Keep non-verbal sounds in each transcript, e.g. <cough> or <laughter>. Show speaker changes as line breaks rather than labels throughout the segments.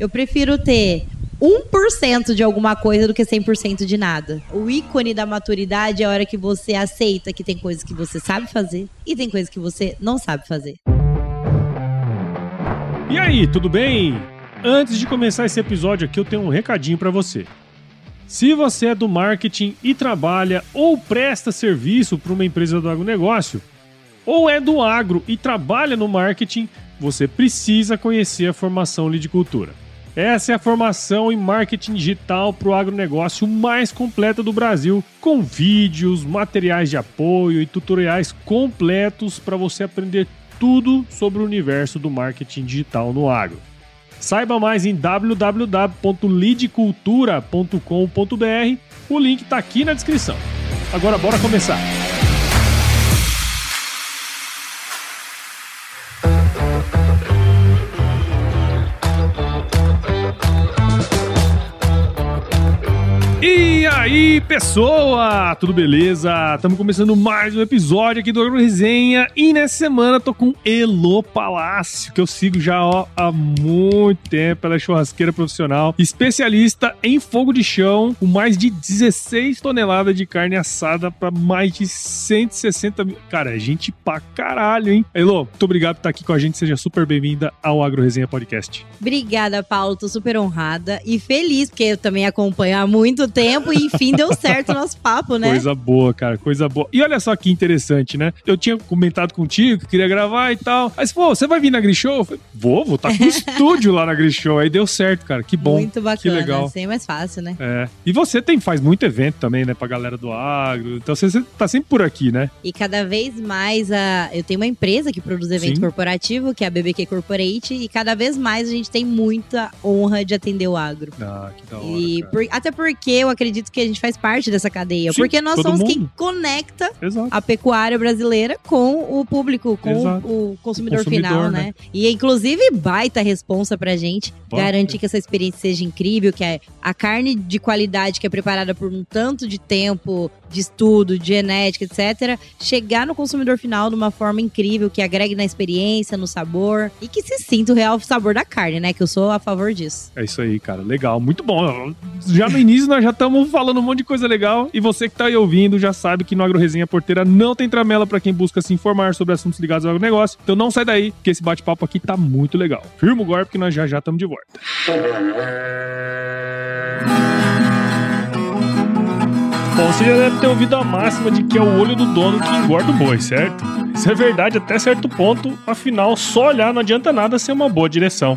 Eu prefiro ter 1% de alguma coisa do que 100% de nada. O ícone da maturidade é a hora que você aceita que tem coisas que você sabe fazer e tem coisas que você não sabe fazer.
E aí, tudo bem? Antes de começar esse episódio aqui, eu tenho um recadinho para você. Se você é do marketing e trabalha ou presta serviço para uma empresa do agronegócio, ou é do agro e trabalha no marketing, você precisa conhecer a formação Lidicultura. Essa é a formação em marketing digital para o agronegócio mais completa do Brasil, com vídeos, materiais de apoio e tutoriais completos para você aprender tudo sobre o universo do marketing digital no agro. Saiba mais em www.lidcultura.com.br. O link está aqui na descrição. Agora bora começar. Aí, pessoa! Tudo beleza? Estamos começando mais um episódio aqui do Agro Resenha e nessa semana tô com Elo Palácio, que eu sigo já ó, há muito tempo. Ela é churrasqueira profissional, especialista em fogo de chão, com mais de 16 toneladas de carne assada para mais de 160 mil. Cara, é gente pra caralho, hein? Elo, muito obrigado por estar aqui com a gente. Seja super bem-vinda ao Agro Resenha Podcast.
Obrigada, Paulo. Tô super honrada e feliz, porque eu também acompanho há muito tempo e <laughs> enfim deu certo o nosso papo, né?
Coisa boa, cara, coisa boa. E olha só que interessante, né? Eu tinha comentado contigo que queria gravar e tal. Aí você falou, você vai vir na Grishow? Vou, vou estar tá com o <laughs> estúdio lá na Grishow. Aí deu certo, cara, que bom.
Muito bacana,
que legal.
assim é mais fácil, né?
É. E você tem, faz muito evento também, né, pra galera do agro. Então você, você tá sempre por aqui, né?
E cada vez mais, a... eu tenho uma empresa que produz evento
Sim.
corporativo, que é a BBQ Corporate, e cada vez mais a gente tem muita honra de atender o agro.
Ah, que da hora.
E por- até porque eu acredito que a gente faz parte dessa cadeia.
Sim,
porque nós somos quem
mundo.
conecta
Exato.
a pecuária brasileira com o público, com o, o consumidor,
O consumidor,
final,
né?
né? E inclusive baita responsa pra gente
Bom.
garantir que essa experiência seja incrível, que é a carne de qualidade que é preparada por um tanto de tempo, de estudo, de genética, etc, chegar no consumidor final de uma forma incrível, que agregue na experiência, no sabor e que se sinta o real sabor da carne, né? Que eu sou a favor disso.
É isso aí, cara. Legal, muito bom. Já no início nós já estamos falando um monte de coisa legal. E você que tá aí ouvindo já sabe que no Agro Resenha Porteira não tem tramela para quem busca se informar sobre assuntos ligados ao agronegócio. Então não sai daí, que esse bate-papo aqui tá muito legal. Firma o golpe que nós já já estamos de volta. Bom, você já deve ter ouvido a máxima de que é o olho do dono que engorda o boi, certo? Isso é verdade até certo ponto, afinal, só olhar não adianta nada ser uma boa direção.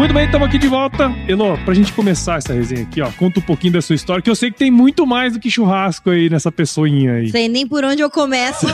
Muito bem, estamos aqui de volta. Elo, pra gente começar essa resenha aqui, ó, conta um pouquinho da sua história, que eu sei que tem muito mais do que churrasco aí nessa pessoinha aí.
Sei nem por onde eu começo.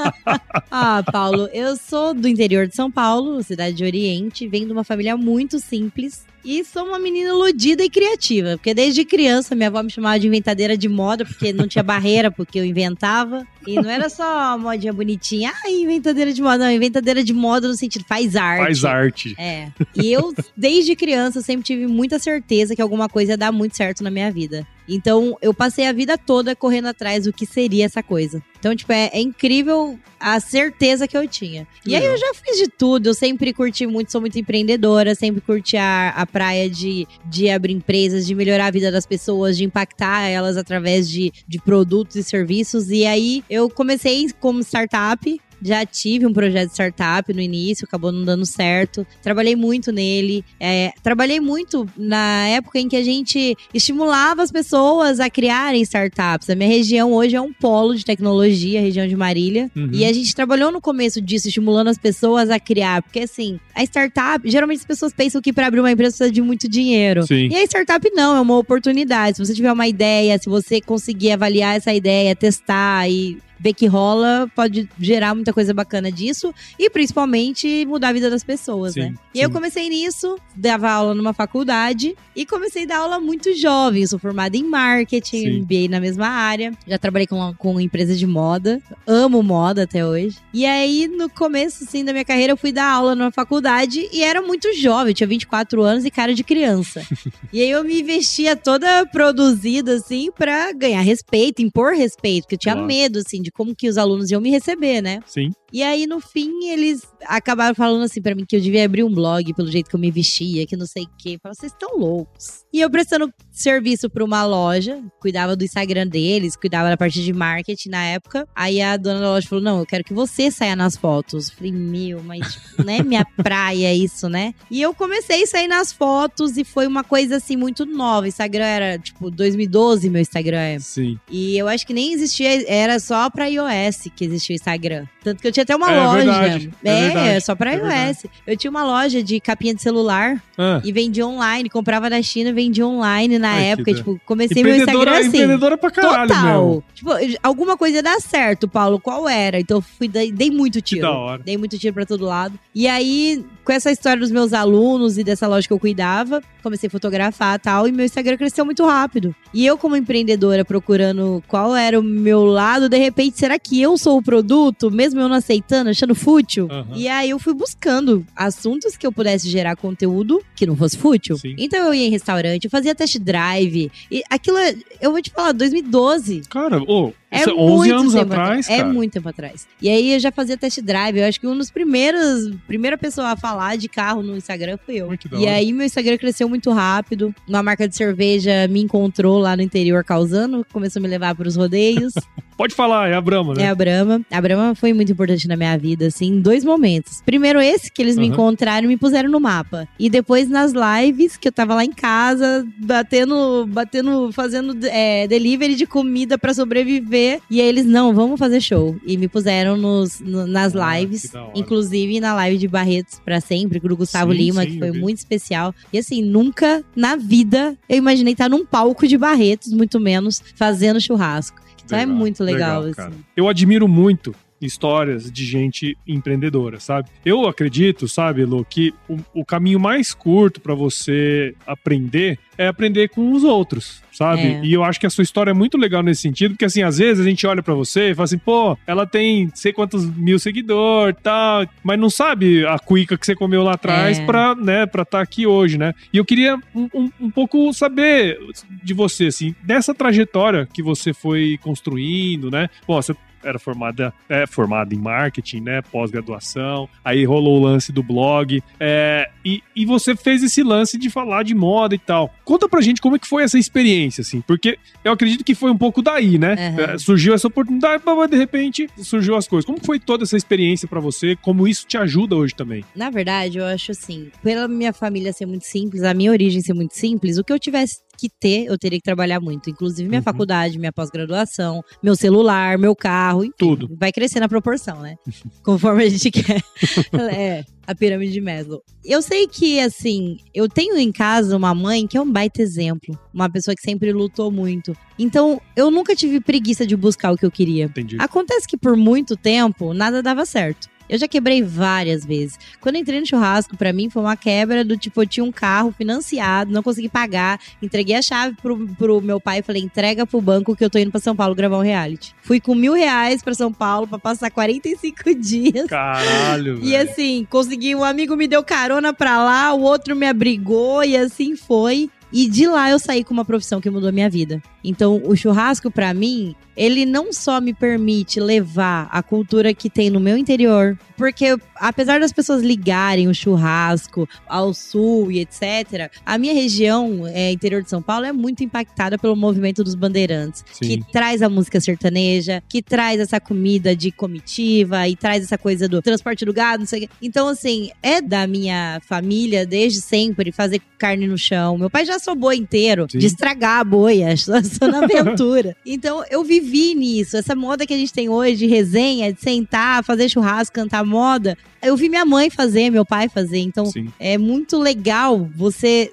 <laughs> ah, Paulo, eu sou do interior de São Paulo, cidade de Oriente, venho de uma família muito simples. E sou uma menina iludida e criativa, porque desde criança minha avó me chamava de inventadeira de moda, porque não tinha barreira, porque eu inventava. E não era só modinha bonitinha, ah, inventadeira de moda, não, inventadeira de moda no sentido, faz arte.
Faz arte.
É. E eu, desde criança, sempre tive muita certeza que alguma coisa ia dar muito certo na minha vida. Então, eu passei a vida toda correndo atrás do que seria essa coisa. Então, tipo, é, é incrível a certeza que eu tinha. E aí eu já fiz de tudo. Eu sempre curti muito, sou muito empreendedora, sempre curti a, a praia de, de abrir empresas, de melhorar a vida das pessoas, de impactar elas através de, de produtos e serviços. E aí eu comecei como startup. Já tive um projeto de startup no início, acabou não dando certo. Trabalhei muito nele. É, trabalhei muito na época em que a gente estimulava as pessoas a criarem startups. A minha região hoje é um polo de tecnologia, a região de Marília.
Uhum.
E a gente trabalhou no começo disso, estimulando as pessoas a criar. Porque assim, a startup, geralmente as pessoas pensam que para abrir uma empresa precisa de muito dinheiro.
Sim.
E a startup não, é uma oportunidade. Se você tiver uma ideia, se você conseguir avaliar essa ideia, testar e ver que rola, pode gerar muita coisa bacana disso e principalmente mudar a vida das pessoas,
Sim,
né? E eu comecei nisso, dava aula numa faculdade e comecei a dar aula muito jovem. Eu sou formada em marketing,
Sim.
MBA na mesma área. Já trabalhei com, com empresa de moda, amo moda até hoje. E aí, no começo, assim, da minha carreira, eu fui dar aula numa faculdade e era muito jovem, tinha 24 anos e cara de criança. <laughs> E aí eu me vestia toda produzida, assim, pra ganhar respeito, impor respeito, porque eu tinha
Claro.
medo, assim, de como que os alunos iam me receber, né?
Sim.
E aí, no fim, eles acabaram falando assim pra mim que eu devia abrir um blog pelo jeito que eu me vestia, que não sei o quê. Falei, vocês estão loucos. E eu prestando serviço pra uma loja, cuidava do Instagram deles, cuidava da parte de marketing na época. Aí a dona da loja falou: não, eu quero que você saia nas fotos. Eu falei, meu, mas tipo, não é minha praia isso, né? E eu comecei a sair nas fotos e foi uma coisa assim muito nova. Instagram era, tipo, 2012, meu Instagram é.
Sim.
E eu acho que nem existia, era só pra iOS que existia o Instagram. Tanto que eu tinha até uma
É
loja.
verdade, é
é,
verdade,
só pra
é
iOS. Eu tinha uma loja de capinha de celular
Ah.
e vendia online, comprava da China, vendia online na
Ai, que
época. Tipo, comecei meu Instagram assim.
empreendedora pra caralho,
Total.
meu.
Tipo, alguma coisa ia dar certo, Paulo. Qual era? Então eu fui, dei, muito
Que
tiro.
da hora.
Dei muito tiro pra todo lado. E aí, com essa história dos meus alunos e dessa loja que eu cuidava, comecei a fotografar e tal. E meu Instagram cresceu muito rápido. E eu, como empreendedora, procurando qual era o meu lado, de repente, será que eu sou o produto? Mesmo eu não aceitando, achando fútil?
Aham.
E aí eu fui buscando assuntos que eu pudesse gerar conteúdo que não fosse fútil.
Sim.
Então eu ia em restaurante, eu fazia test drive. E aquilo, é- eu vou te falar, 2012.
Cara, ô,
É
isso é 11
muito
anos
tempo
atrás,
É
cara.
muito tempo atrás. E aí eu já fazia test drive. Eu acho que um dos primeiros, primeira pessoa a falar de carro no Instagram fui eu. E aí meu Instagram cresceu muito rápido. Uma marca de cerveja me encontrou lá no interior causando, começou a me levar para os rodeios. <laughs>
Pode falar, é a Brahma, né?
É a Brahma. A Brahma foi muito importante na minha vida, assim, em dois momentos. Primeiro esse, que eles me encontraram e me puseram no mapa. E depois nas lives, que eu tava lá em casa, batendo, batendo, fazendo é, delivery de comida pra sobreviver. E aí eles, não, vamos fazer show. E me puseram nos, no- nas
Ah,
lives, inclusive na live de Barretos pra sempre, com o Gustavo
Sim,
Lima,
sim,
que foi muito especial. E assim, nunca na vida eu imaginei estar num palco de Barretos, muito menos, fazendo churrasco. Então é
Legal,
muito legal,
cara.
assim.
Eu admiro muito histórias de gente empreendedora, sabe? Eu acredito, sabe, Lu, que o, o caminho mais curto pra você aprender é aprender com os outros, sabe?
É.
E eu acho que a sua história é muito legal nesse sentido, porque assim, às vezes a gente olha pra você e fala assim, pô, ela tem sei quantos mil seguidores, tal, mas não sabe a cuica que você comeu lá atrás
É.
pra, né, pra estar aqui hoje, né? E eu queria um, um- um pouco saber de você, assim, dessa trajetória que você foi construindo, né? Bom, você era formada, é, formada em marketing, né? Pós-graduação. Aí rolou o lance do blog. é, e, e você fez esse lance de falar de moda e tal. Conta pra gente como é que foi essa experiência, assim. Porque eu acredito que foi um pouco daí, né? É, surgiu essa oportunidade, mas de repente surgiu as coisas. Como foi toda essa experiência pra você? Como isso te ajuda hoje também?
Na verdade, eu acho assim, pela minha família ser muito simples, a minha origem ser muito simples, o que eu tivesse que ter, eu teria que trabalhar muito. Inclusive minha
Uhum.
faculdade, minha pós-graduação, meu celular, meu carro, enfim,
Tudo.
Vai crescer na proporção, né? <laughs> Conforme a gente quer. <laughs> é, a pirâmide de Maslow. Eu sei que, assim, eu tenho em casa uma mãe que é um baita exemplo. Uma pessoa que sempre lutou muito. Então, eu nunca tive preguiça de buscar o que eu queria.
Entendi.
Acontece que por muito tempo nada dava certo. Eu já quebrei várias vezes. Quando entrei no churrasco, pra mim foi uma quebra do tipo, eu tinha um carro financiado, não consegui pagar, entreguei a chave pro, pro meu pai e falei, entrega pro banco que eu tô indo pra São Paulo gravar um reality. Fui com mil reais pra São Paulo pra passar 45 <laughs> dias.
Caralho,
E
velho.
assim, consegui, um amigo me deu carona pra lá, o outro me abrigou e assim foi. E de lá eu saí com uma profissão que mudou a minha vida. Então, o churrasco, para mim, ele não só me permite levar a cultura que tem no meu interior, porque apesar das pessoas ligarem o churrasco ao sul e etc., a minha região, é, interior de São Paulo, é muito impactada pelo movimento dos bandeirantes,
Sim.
que traz a música sertaneja, que traz essa comida de comitiva e traz essa coisa do transporte do gado, não sei o quê. Então, assim, é da minha família desde sempre fazer carne no chão. Meu pai já assou boi inteiro,
Sim.
de estragar a boia, só na aventura. então, eu vivi nisso. Essa moda que a gente tem hoje de resenha, de sentar, fazer churrasco, cantar moda. Eu vi minha mãe fazer, meu pai fazer. Então,
Sim.
é muito legal você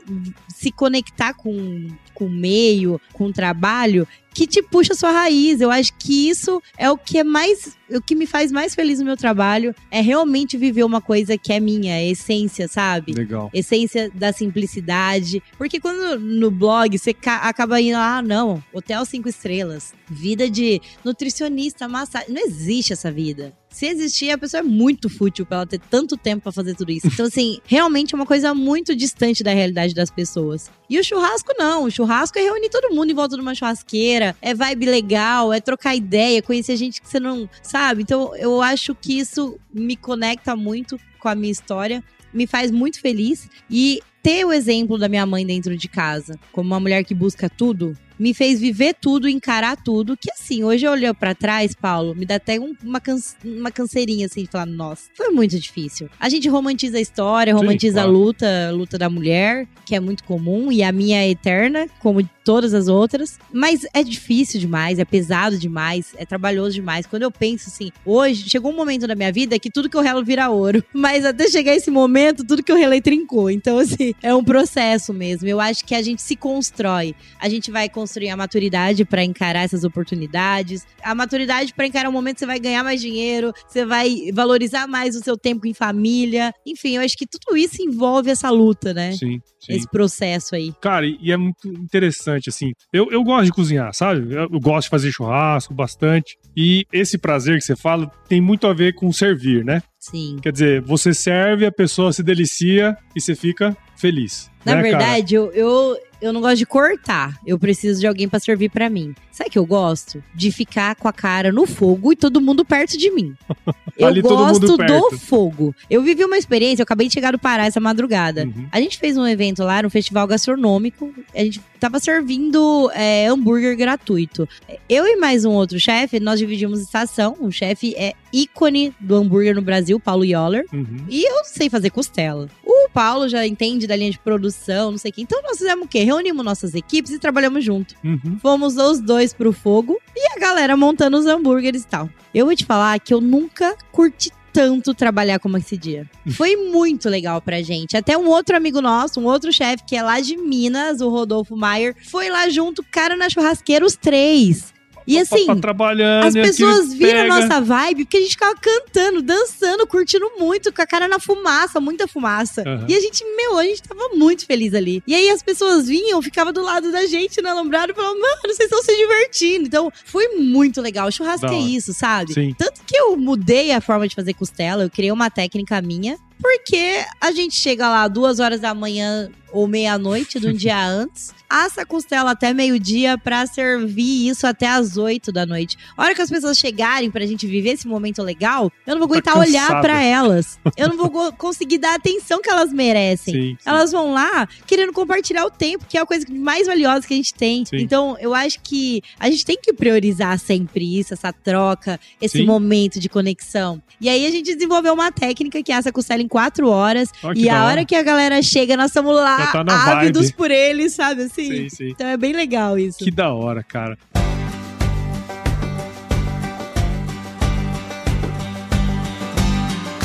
se conectar com, com o meio, com o trabalho, que te puxa a sua raiz. Eu acho que isso é o que é mais. O que me faz mais feliz no meu trabalho é realmente viver uma coisa que é minha, essência, sabe?
Legal.
Essência da simplicidade. Porque quando no blog você ca- acaba indo, ah, não, hotel cinco estrelas, vida de nutricionista, massagem. Não existe essa vida. Se existir, a pessoa é muito fútil pra ela ter tanto tempo pra fazer tudo isso. Então, assim, <laughs> realmente é uma coisa muito distante da realidade das pessoas. E o churrasco, não. O churrasco é reunir todo mundo em volta de uma churrasqueira, é vibe legal, é trocar ideia, conhecer gente que você não sabe. Então, eu acho que isso me conecta muito com a minha história, me faz muito feliz. E ter o exemplo da minha mãe dentro de casa, como uma mulher que busca tudo, me fez viver tudo, encarar tudo. Que assim, hoje eu olho pra trás, Paulo, me dá até um- uma, canse- uma canseirinha assim de falar, nossa, foi muito difícil. A gente romantiza a história,
Sim,
romantiza
claro.
a luta, a luta da mulher, que é muito comum, e a minha é eterna, como todas as outras. Mas é difícil demais, é pesado demais, é trabalhoso demais. Quando eu penso assim, hoje chegou um momento da minha vida que tudo que eu relo vira ouro. <laughs> Mas até chegar esse momento, tudo que eu relei trincou. Então, assim, <laughs> é um processo mesmo. Eu acho que a gente se constrói. A gente vai construir a maturidade pra encarar essas oportunidades. A maturidade pra encarar o momento que você vai ganhar mais dinheiro, você vai valorizar mais o seu tempo em família. Enfim, eu acho que tudo isso envolve essa luta, né?
Sim, sim.
Esse processo aí.
Cara, e é muito interessante, assim. Eu, eu gosto de cozinhar, sabe? Eu, eu gosto de fazer churrasco bastante. E esse prazer que você fala tem muito a ver com servir, né?
Sim.
Quer dizer, você serve, a pessoa se delicia e você fica feliz.
Na
né,
verdade, eu, eu, eu não gosto de cortar. Eu preciso de alguém pra servir pra mim. Sabe o que eu gosto? De ficar com a cara no fogo e todo mundo perto de mim. <laughs> Eu
todo mundo
gosto do fogo. Eu vivi uma experiência, eu acabei de chegar do Pará essa madrugada.
Uhum.
A gente fez um evento lá, um festival gastronômico. A gente tava servindo é, hambúrguer gratuito. Eu e mais um outro chefe, nós dividimos estação. O chefe é ícone do hambúrguer no Brasil, Paulo Yoller.
Uhum.
E eu sei fazer costela. Paulo já entende da linha de produção, não sei o quê. Então nós fizemos o quê? Reunimos nossas equipes e trabalhamos junto.
Uhum.
Fomos os dois pro fogo e a galera montando os hambúrgueres e tal. Eu vou te falar que eu nunca curti tanto trabalhar como esse dia. Foi muito legal pra gente. Até um outro amigo nosso, um outro chefe que é lá de Minas, o Rodolfo Maier, foi lá junto, cara na churrasqueira, os três. E assim,
Tá trabalhando,
as
aquilo
pessoas viram a nossa vibe porque a gente ficava cantando, dançando, curtindo muito, com a cara na fumaça, muita fumaça.
Aham.
E a gente, meu, a gente tava muito feliz ali. E aí as pessoas vinham, ficavam do lado da gente na alambrado e falavam, mano, vocês estão se divertindo. Então, foi muito legal. O churrasco é isso, sabe?
Sim.
Tanto que eu mudei a forma de fazer costela, eu criei uma técnica minha. Porque a gente chega lá duas horas da manhã ou meia-noite de um dia <laughs> antes, assa a costela até meio-dia pra servir isso até as oito da noite. A hora que as pessoas chegarem pra gente viver esse momento legal, eu não vou
Tá
aguentar olhar
cansada.
pra elas. <laughs> Eu não vou conseguir dar a atenção que elas merecem.
Sim, sim.
Elas vão lá querendo compartilhar o tempo, que é a coisa mais valiosa que a gente tem.
Sim.
Então, eu acho que a gente tem que priorizar sempre isso, essa troca, esse momento de conexão. E aí a gente desenvolveu uma técnica que assa a costela em quatro horas.
Que
e a hora que a galera chega, nós estamos lá
tá
ávidos
vibe.
por eles, sabe assim?
Sim, sim.
Então é bem legal isso.
Que da hora, cara.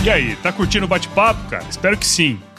E aí, tá curtindo o bate-papo, cara? Espero que sim.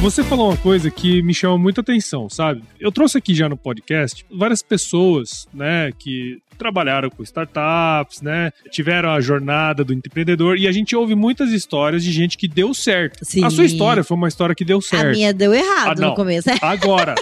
Você falou uma coisa que me chama muita atenção, sabe? Eu trouxe aqui já no podcast várias pessoas, né, que trabalharam com startups, né? Tiveram a jornada do empreendedor e a gente ouve muitas histórias de gente que deu certo.
Sim.
A sua história foi uma história que deu certo.
A minha deu errado
Ah,
no começo. <laughs>
Agora,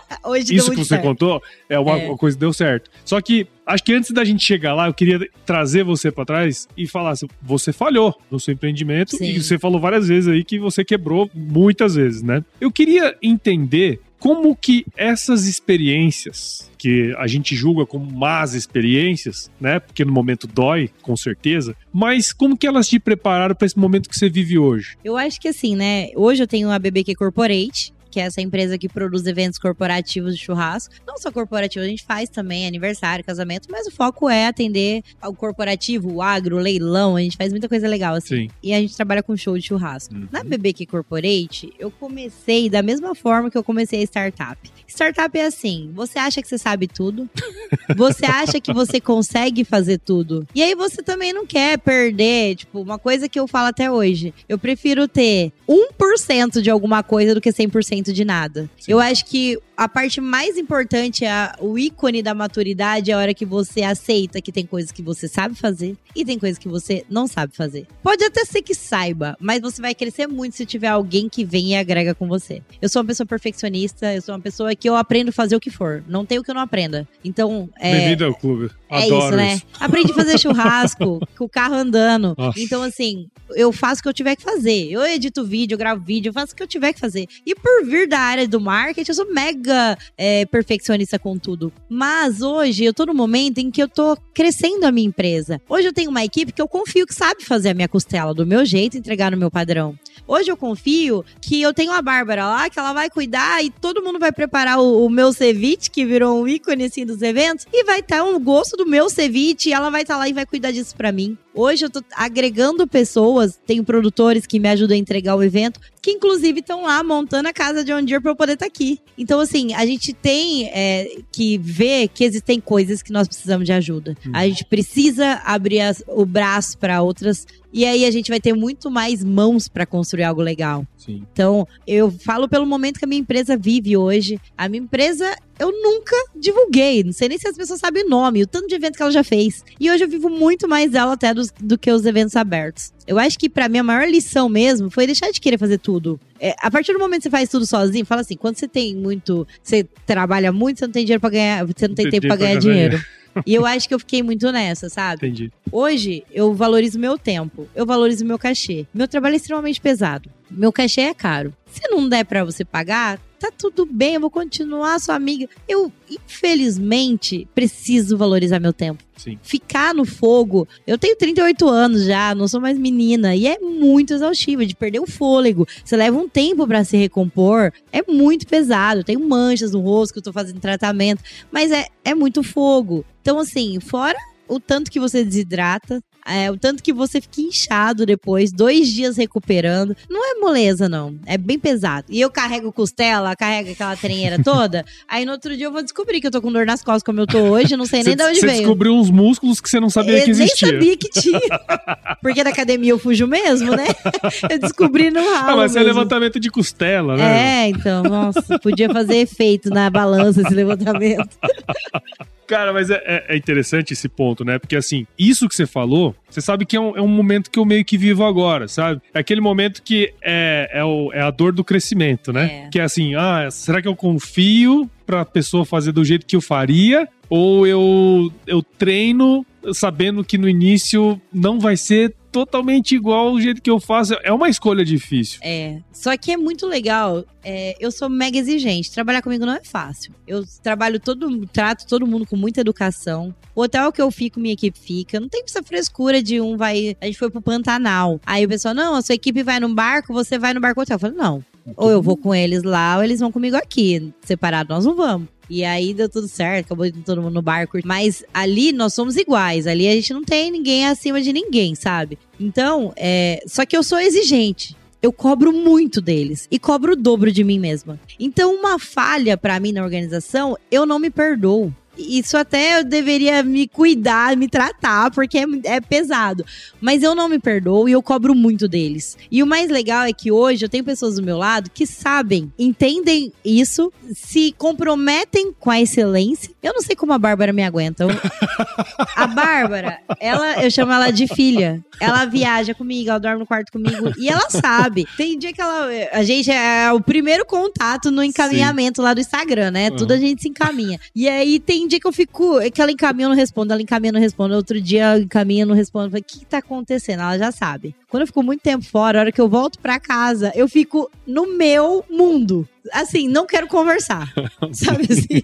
isso que você
certo.
contou é uma
É.
coisa que deu certo. Só que acho que antes da gente chegar lá, eu queria trazer você pra trás e falar assim, você falhou no seu empreendimento
Sim.
e você falou várias vezes aí que você quebrou muitas vezes, né? Eu queria entender como que essas experiências que a gente julga como más experiências, né? Porque no momento dói, com certeza, mas como que elas te prepararam pra esse momento que você vive hoje?
Eu acho que assim, né? Hoje eu tenho a BBQ Corporate, que é essa empresa que produz eventos corporativos de churrasco. Não só corporativo, a gente faz também aniversário, casamento, mas o foco é atender ao corporativo, o agro, o leilão. A gente faz muita coisa legal assim.
Sim.
E a gente trabalha com show de churrasco.
Uhum.
Na BBQ Corporate, eu comecei da mesma forma que eu comecei a startup. Startup é assim: você acha que você sabe tudo, <laughs> você acha que você consegue fazer tudo. E aí você também não quer perder, tipo, uma coisa que eu falo até hoje. Eu prefiro ter 1% de alguma coisa do que 100% de nada.
Sim.
Eu acho que a parte mais importante é a- o ícone da maturidade é a hora que você aceita que tem coisas que você sabe fazer e tem coisas que você não sabe fazer. Pode até ser que saiba, mas você vai crescer muito se tiver alguém que vem e agrega com você. Eu sou uma pessoa perfeccionista, eu sou uma pessoa que eu aprendo a fazer o que for. Não tem o que eu não aprenda. Então, é,
Bem-vindo ao clube.
é
Adoro
isso, né?
isso.
Aprendi a fazer <laughs> churrasco, com o carro andando.
Nossa.
Então, assim, eu faço o que eu tiver que fazer. Eu edito vídeo, eu gravo vídeo, eu faço o que eu tiver que fazer. E por vir da área do marketing, eu sou mega é, perfeccionista com tudo. Mas hoje eu tô no momento em que eu tô crescendo a minha empresa. Hoje eu tenho uma equipe que eu confio que sabe fazer a minha costela do meu jeito, entregar no meu padrão. Hoje eu confio que eu tenho a Bárbara lá, que ela vai cuidar e todo mundo vai preparar o, o meu ceviche, que virou um ícone assim dos eventos, e vai estar um gosto do meu ceviche, e ela vai estar lá e vai cuidar disso pra mim. Hoje eu tô agregando pessoas, tenho produtores que me ajudam a entregar o evento, que inclusive estão lá montando a casa de John Deere pra eu poder estar aqui. Então, assim, a gente tem é, que ver que existem coisas que nós precisamos de ajuda. A gente precisa abrir as- o braço pra outras. E aí a gente vai ter muito mais mãos pra construir algo legal.
Sim.
Então, eu falo pelo momento que a minha empresa vive hoje. A minha empresa, eu nunca divulguei. Não sei nem se as pessoas sabem o nome, o tanto de evento que ela já fez. E hoje eu vivo muito mais dela até dos- do que os eventos abertos. Eu acho que pra mim a maior lição mesmo foi deixar de querer fazer tudo. É, a partir do momento que você faz tudo sozinho, fala assim, quando você tem muito, você trabalha muito, você não tem dinheiro para ganhar, você não tem tempo pra ganhar dinheiro. E eu acho que eu fiquei muito nessa, sabe?
Entendi.
Hoje, eu valorizo meu tempo, eu valorizo meu cachê. Meu trabalho é extremamente pesado. Meu cachê é caro. Se não der pra você pagar, tá tudo bem, eu vou continuar sua amiga. Eu, infelizmente, preciso valorizar meu tempo.
Sim.
Ficar no fogo. Eu tenho 38 anos já, não sou mais menina. E é muito exaustivo, de perder o fôlego. Você leva um tempo pra se recompor. É muito pesado. Eu tenho manchas no rosto que eu tô fazendo tratamento. Mas é, é muito fogo. Então, assim, fora o tanto que você desidrata, é, o tanto que você fica inchado depois, dois dias recuperando. Não é moleza, não. É bem pesado. E eu carrego costela, carrego aquela trenheira <laughs> toda. aí no outro dia eu vou descobrir que eu tô com dor nas costas como eu tô hoje. Não sei nem
Você
de onde
você
veio.
descobriu uns músculos que você não sabia
Eu
que existia.
Nem sabia que tinha. Porque da academia eu fujo mesmo, né? <laughs> Eu descobri no ralo.
Ah, mas é
mesmo.
levantamento de costela, né?
É, então, nossa, podia fazer efeito na balança esse levantamento. <laughs>
Cara, mas é, é- é interessante esse ponto, né? Porque assim, isso que você falou, você sabe que é um, é um momento que eu meio que vivo agora, sabe? É aquele momento que é, é, o- é a dor do crescimento, né?
É.
Que é assim, ah, será que eu confio pra pessoa fazer do jeito que eu faria? Ou eu, eu treino sabendo que no início não vai ser totalmente igual o jeito que eu faço. É uma escolha difícil.
É. Só que é muito legal. É, eu sou mega exigente. Trabalhar comigo não é fácil. Eu trabalho todo, trato todo mundo com muita educação. O hotel que eu fico, minha equipe fica. Não tem essa frescura de um vai. A gente foi pro Pantanal. Aí o pessoal, não, a sua equipe vai num barco, você vai no barco hotel. Eu falo, não. Ou eu vou com eles lá, ou eles vão comigo aqui. Separado, nós não vamos. E aí deu tudo certo, acabou indo todo mundo no barco. Mas ali nós somos iguais. Ali a gente não tem ninguém acima de ninguém, sabe? Então, é... só que eu sou exigente. Eu cobro muito deles e cobro o dobro de mim mesma. Então, uma falha para mim na organização, eu não me perdoo. Isso até eu deveria me cuidar, me tratar, porque é, é, pesado. Mas eu não me perdoo e eu cobro muito deles. E o mais legal é que hoje eu tenho pessoas do meu lado que sabem, entendem isso, se comprometem com a excelência. Eu não sei como a Bárbara me aguenta. a Bárbara, ela, eu chamo ela de filha. Ela viaja comigo, ela dorme no quarto comigo e ela sabe. Tem dia que ela. A gente é o primeiro contato no encaminhamento Sim. lá do Instagram, né? Uhum. Tudo a gente se encaminha. E aí tem dia que eu fico. É que ela encaminha, eu não respondo, ela encaminha, não responde. Outro dia encaminha, não responde. Eu falei, o que, que tá acontecendo? Ela já sabe. Quando eu fico muito tempo fora, a hora que eu volto pra casa, eu fico no meu mundo assim, não quero conversar. <laughs> sabe assim?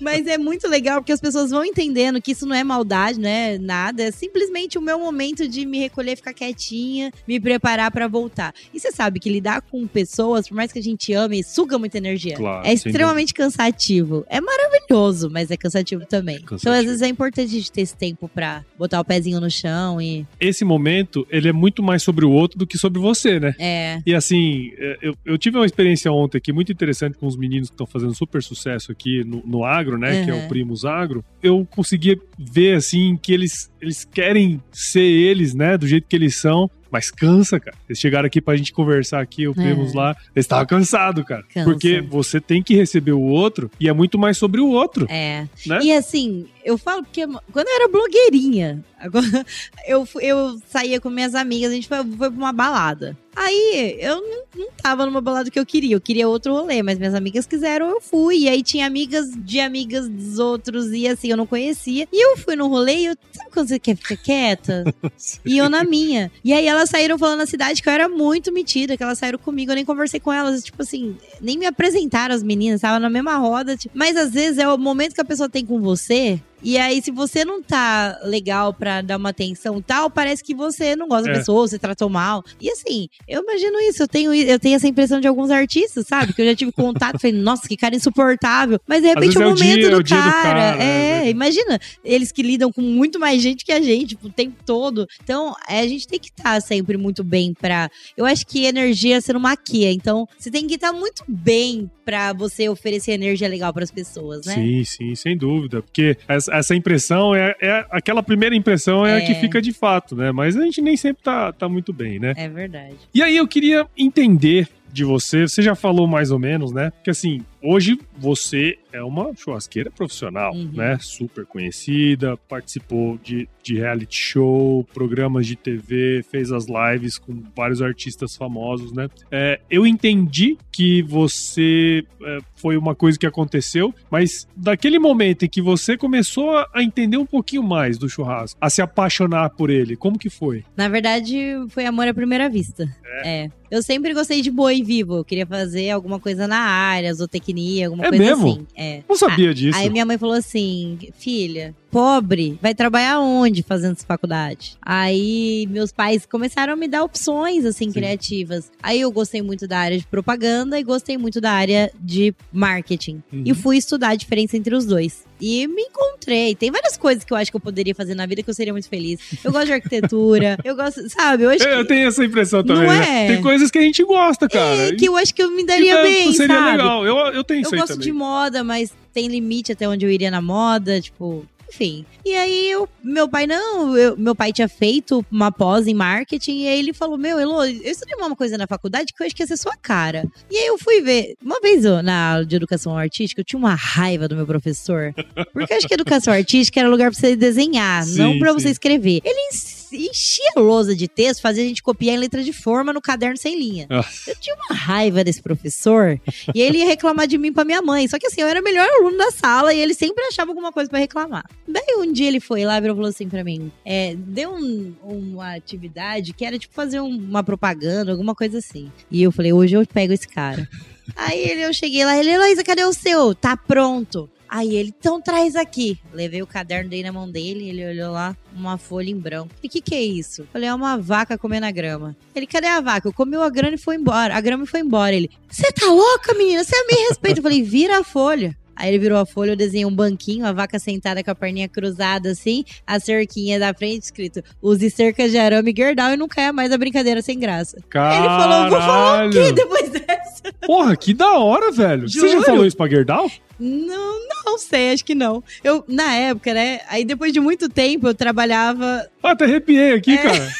Mas é muito legal porque as pessoas vão entendendo que isso não é maldade, não é nada. É simplesmente o meu momento de me recolher, ficar quietinha, me preparar para voltar. E você sabe que lidar com pessoas, por mais que a gente ame, suga muita energia. Claro, é extremamente cansativo. É maravilhoso, mas é cansativo também. Cansativo. Então, às vezes, é importante a gente ter esse tempo pra botar o pezinho no chão e.
Esse momento, ele é muito mais sobre o outro do que sobre você, né?
É.
E assim, é, eu, eu tive uma experiência ontem aqui muito interessante com os meninos que estão fazendo super sucesso aqui no, no agro, né? Uhum. Que é o Primos Agro. Eu conseguia ver, assim, que eles, eles querem ser eles, né? Do jeito que eles são. Mas cansa, cara. Eles chegaram aqui pra gente conversar aqui, o Primos é. lá. Eles estavam cansados, cara. Cansa. Porque você tem que receber o outro e é muito mais sobre o outro.
É. Né? E assim, eu falo porque quando eu era blogueirinha, agora <laughs> eu, eu saía com minhas amigas, a gente foi, foi pra uma balada. Aí eu não, não tava numa balada que eu queria, eu queria outro rolê, mas minhas amigas quiseram, eu fui. E aí tinha amigas de amigas dos outros, e assim, eu não conhecia. E eu fui no rolê e eu. Sabe quando você quer ficar quieta? <laughs> e eu na minha. E aí elas saíram falando na cidade que eu era muito metida, que elas saíram comigo, eu nem conversei com elas. Tipo assim, nem me apresentaram as meninas, tava na mesma roda. Tipo, mas às vezes é o momento que a pessoa tem com você e aí, se você não tá legal pra dar uma atenção tal, parece que você não gosta é. da pessoa, você tratou mal. E assim, eu imagino isso. Eu tenho, eu tenho essa impressão de alguns artistas, sabe? Que eu já tive contato, <laughs> falei, nossa, que cara insuportável. Mas de repente é o momento é o dia, do, cara. do, cara. É, é, imagina, eles que lidam com muito mais gente que a gente, tipo, o tempo todo. Então, é, a gente tem que estar tá sempre muito bem pra. Eu acho que energia você não maquia. Então, você tem que estar tá muito bem pra você oferecer energia legal para as pessoas, né?
Sim, sim, sem dúvida. Porque essa, essa impressão é, é, aquela primeira impressão é, é, a que é. fica de fato, né? Mas a gente nem sempre tá, tá muito bem, né?
É verdade.
E aí eu queria entender de você, você já falou mais ou menos, né? Porque assim, hoje você é uma churrasqueira profissional, uhum. né? Super conhecida, participou de, de reality show, programas de TV, fez as lives com vários artistas famosos, né? É, eu entendi que você é, foi uma coisa que aconteceu, mas daquele momento em que você começou a entender um pouquinho mais do churrasco, a se apaixonar por ele, como que foi?
Na verdade, foi amor à primeira vista. É. é. Eu sempre gostei de boi vivo. Eu queria fazer alguma coisa na área, zootecnia, alguma
é
coisa
mesmo?
assim. É.
Não sabia disso.
Aí minha mãe falou assim: filha, pobre, vai trabalhar onde fazendo essa faculdade? Aí meus pais começaram a me dar opções, assim, Sim. criativas. Aí eu gostei muito da área de propaganda e gostei muito da área de marketing. Uhum. E fui estudar a diferença entre os dois. E me encontrei. Tem várias coisas que eu acho que eu poderia fazer na vida que eu seria muito feliz. Eu gosto de arquitetura, <laughs> eu gosto, sabe? Eu, acho
eu,
que...
eu tenho essa impressão também. Né? é? Tem coisas que a gente gosta, cara.
É, que eu acho que eu me daria bem,
seria
sabe?
legal. Eu, eu tenho
Eu gosto
também.
de moda, mas tem limite até onde eu iria na moda, tipo. Enfim. E aí, eu, meu pai, não, eu, meu pai tinha feito uma pós em marketing, e aí ele falou: Meu, Elo, eu estudei uma coisa na faculdade que eu acho que ia ser sua cara. E aí eu fui ver. Uma vez eu, na aula de educação artística, eu tinha uma raiva do meu professor. Porque eu acho que educação artística era lugar pra você desenhar, <laughs> sim, não pra sim. você escrever. Ele insistiu enchia a lousa de texto, fazia a gente copiar em letra de forma no caderno sem linha.
Nossa.
Eu tinha uma raiva desse professor e ele ia reclamar de mim pra minha mãe. Só que assim, eu era o melhor aluno da sala e ele sempre achava alguma coisa pra reclamar. Daí um dia ele foi lá e virou e falou assim pra mim: é, deu um- uma atividade que era tipo fazer um- uma propaganda, alguma coisa assim. E eu falei: hoje eu pego esse cara. Aí eu cheguei lá, ele, Heloísa, cadê o seu? Tá pronto. Aí ele, então traz aqui. Levei o caderno dele na mão dele, ele olhou lá, uma folha em branco. E o que que é isso? Falei, é uma vaca comendo a grama. Ele, cadê a vaca? Eu comi a grama e foi embora. A grama foi embora. Ele, você tá louca, menina? Você me respeita. Eu falei, vira a folha. Aí ele virou a folha, eu desenhei um banquinho, a vaca sentada com a perninha cruzada assim, a cerquinha da frente escrito: use cerca de arame guerdal e não caia mais a brincadeira sem graça. Ele falou, vou falar o quê
Caralho.
depois dessa?
Porra, que da hora, velho. Você já falou isso pra Gerdau?
Não, não sei, acho que não. Eu, na época, né? Aí depois de muito tempo eu trabalhava.
Ah, até arrepiei aqui,
É.
cara.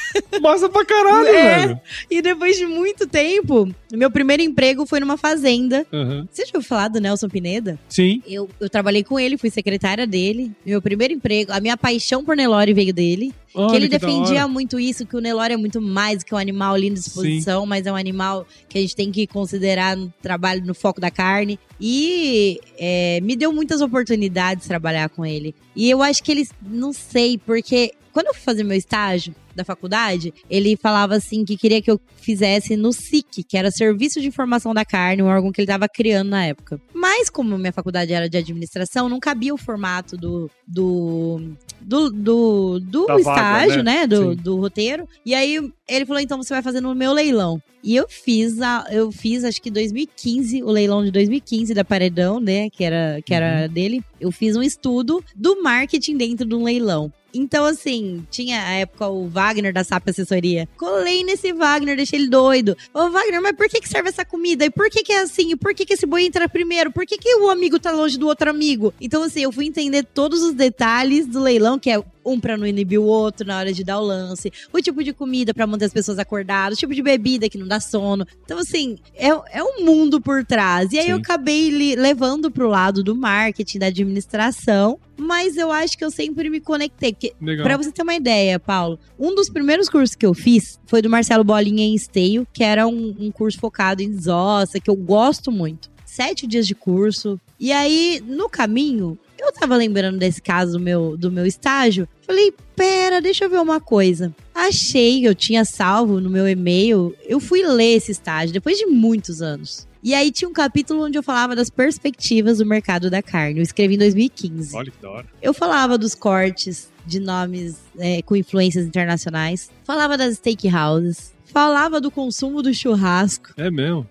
Massa pra caralho, <laughs>
É.
velho.
E depois de muito tempo, meu primeiro emprego foi numa fazenda.
Aham.
Você já ouviu falar do Nelson Pineda?
Sim.
Eu, eu trabalhei com ele, fui secretária dele. Meu primeiro emprego, a minha paixão por Nelore veio dele.
Olha
que ele
da
defendia muito isso, que o Nelore é muito mais que um animal ali de disposição, mas é um animal que a gente tem que considerar no trabalho, no foco da carne. E é, me deu muitas oportunidades trabalhar com ele. E eu acho que eles, não sei, porque quando eu fui fazer meu estágio da faculdade, ele falava assim que queria que eu fizesse no SIC, que era Serviço de Informação da Carne, um órgão que ele estava criando na época. Mas como minha faculdade era de administração, não cabia o formato do do do, do, do
Da vaga,
estágio,
né?
né, do,
Sim.
do roteiro. E aí ele falou então você vai fazer no meu leilão. E eu fiz a, eu fiz acho que 2015, o leilão de 2015 da Paredão, né, que era que
Uhum.
era dele. Eu fiz um estudo do marketing dentro de um leilão. Então, assim, tinha a época o Wagner da SAP Assessoria. Colei nesse Wagner, deixei ele doido. Ô, Wagner, mas por que, que serve essa comida? E por que, que é assim? E por que, que esse boi entra primeiro? Por que, que o amigo tá longe do outro amigo? Então, assim, eu fui entender todos os detalhes do leilão, que é um pra não inibir o outro na hora de dar o lance, o tipo de comida pra manter as pessoas acordadas, o tipo de bebida que não dá sono. Então, assim, é, é um mundo por trás. E aí eu
Sim.
acabei li- levando pro lado do marketing, da administração, mas eu acho que eu sempre me conectei. Porque
Legal.
Pra você ter uma ideia, Paulo, um dos primeiros cursos que eu fiz foi do Marcelo Bolinha em Esteio, que era um, um curso focado em desossa, que eu gosto muito. Sete dias de curso. E aí, no caminho, eu tava lembrando desse caso do meu, do meu estágio. Falei, pera, deixa eu ver uma coisa. Achei, eu tinha salvo no meu e-mail. Eu fui ler esse estágio depois de muitos anos. E aí tinha um capítulo onde eu falava das perspectivas do mercado da carne. Eu escrevi em 2015.
Olha que da hora.
Eu falava dos cortes de nomes é, com influências internacionais, falava das steakhouses, falava do consumo do churrasco.
É mesmo.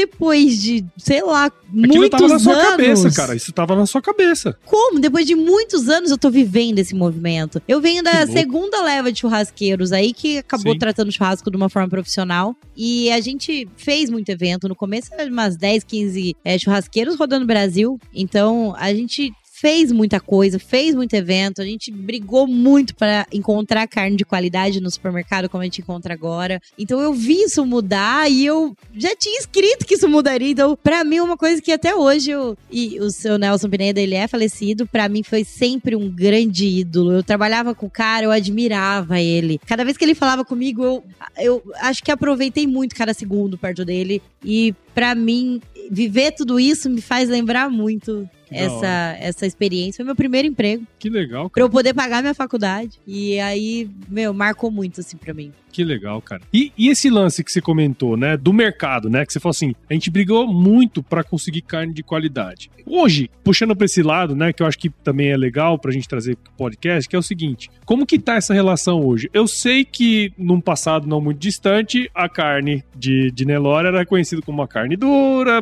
Depois de, sei lá,
Aquilo
muitos
tava na sua
anos.
cabeça, cara. Isso tava na sua cabeça.
Como? Depois de muitos anos eu tô vivendo esse movimento. Eu venho da segunda leva de churrasqueiros aí que acabou
Sim.
tratando o churrasco de uma forma profissional. E a gente fez muito evento. No começo umas 10, 15 é, churrasqueiros rodando o Brasil. Então a gente fez muita coisa, fez muito evento, a gente brigou muito para encontrar carne de qualidade no supermercado como a gente encontra agora. Então eu vi isso mudar e eu já tinha escrito que isso mudaria. Então, para mim uma coisa que até hoje eu e o seu Nelson Pineda, ele é falecido, para mim foi sempre um grande ídolo. Eu trabalhava com o cara, eu admirava ele. Cada vez que ele falava comigo, eu eu acho que aproveitei muito cada segundo perto dele e para mim viver tudo isso me faz lembrar muito
Que
essa, essa experiência. Foi meu primeiro emprego.
Que legal,
Pra
cara.
eu poder pagar minha faculdade. E aí, meu, marcou muito, assim, pra mim.
Que legal, cara. E, e esse lance que você comentou, né, do mercado, né, que você falou assim, a gente brigou muito pra conseguir carne de qualidade. Hoje, puxando pra esse lado, né, que eu acho que também é legal pra gente trazer pro podcast, que é o seguinte, como que tá essa relação hoje? Eu sei que num passado não muito distante, a carne de, de Nelore era conhecida como uma carne dura,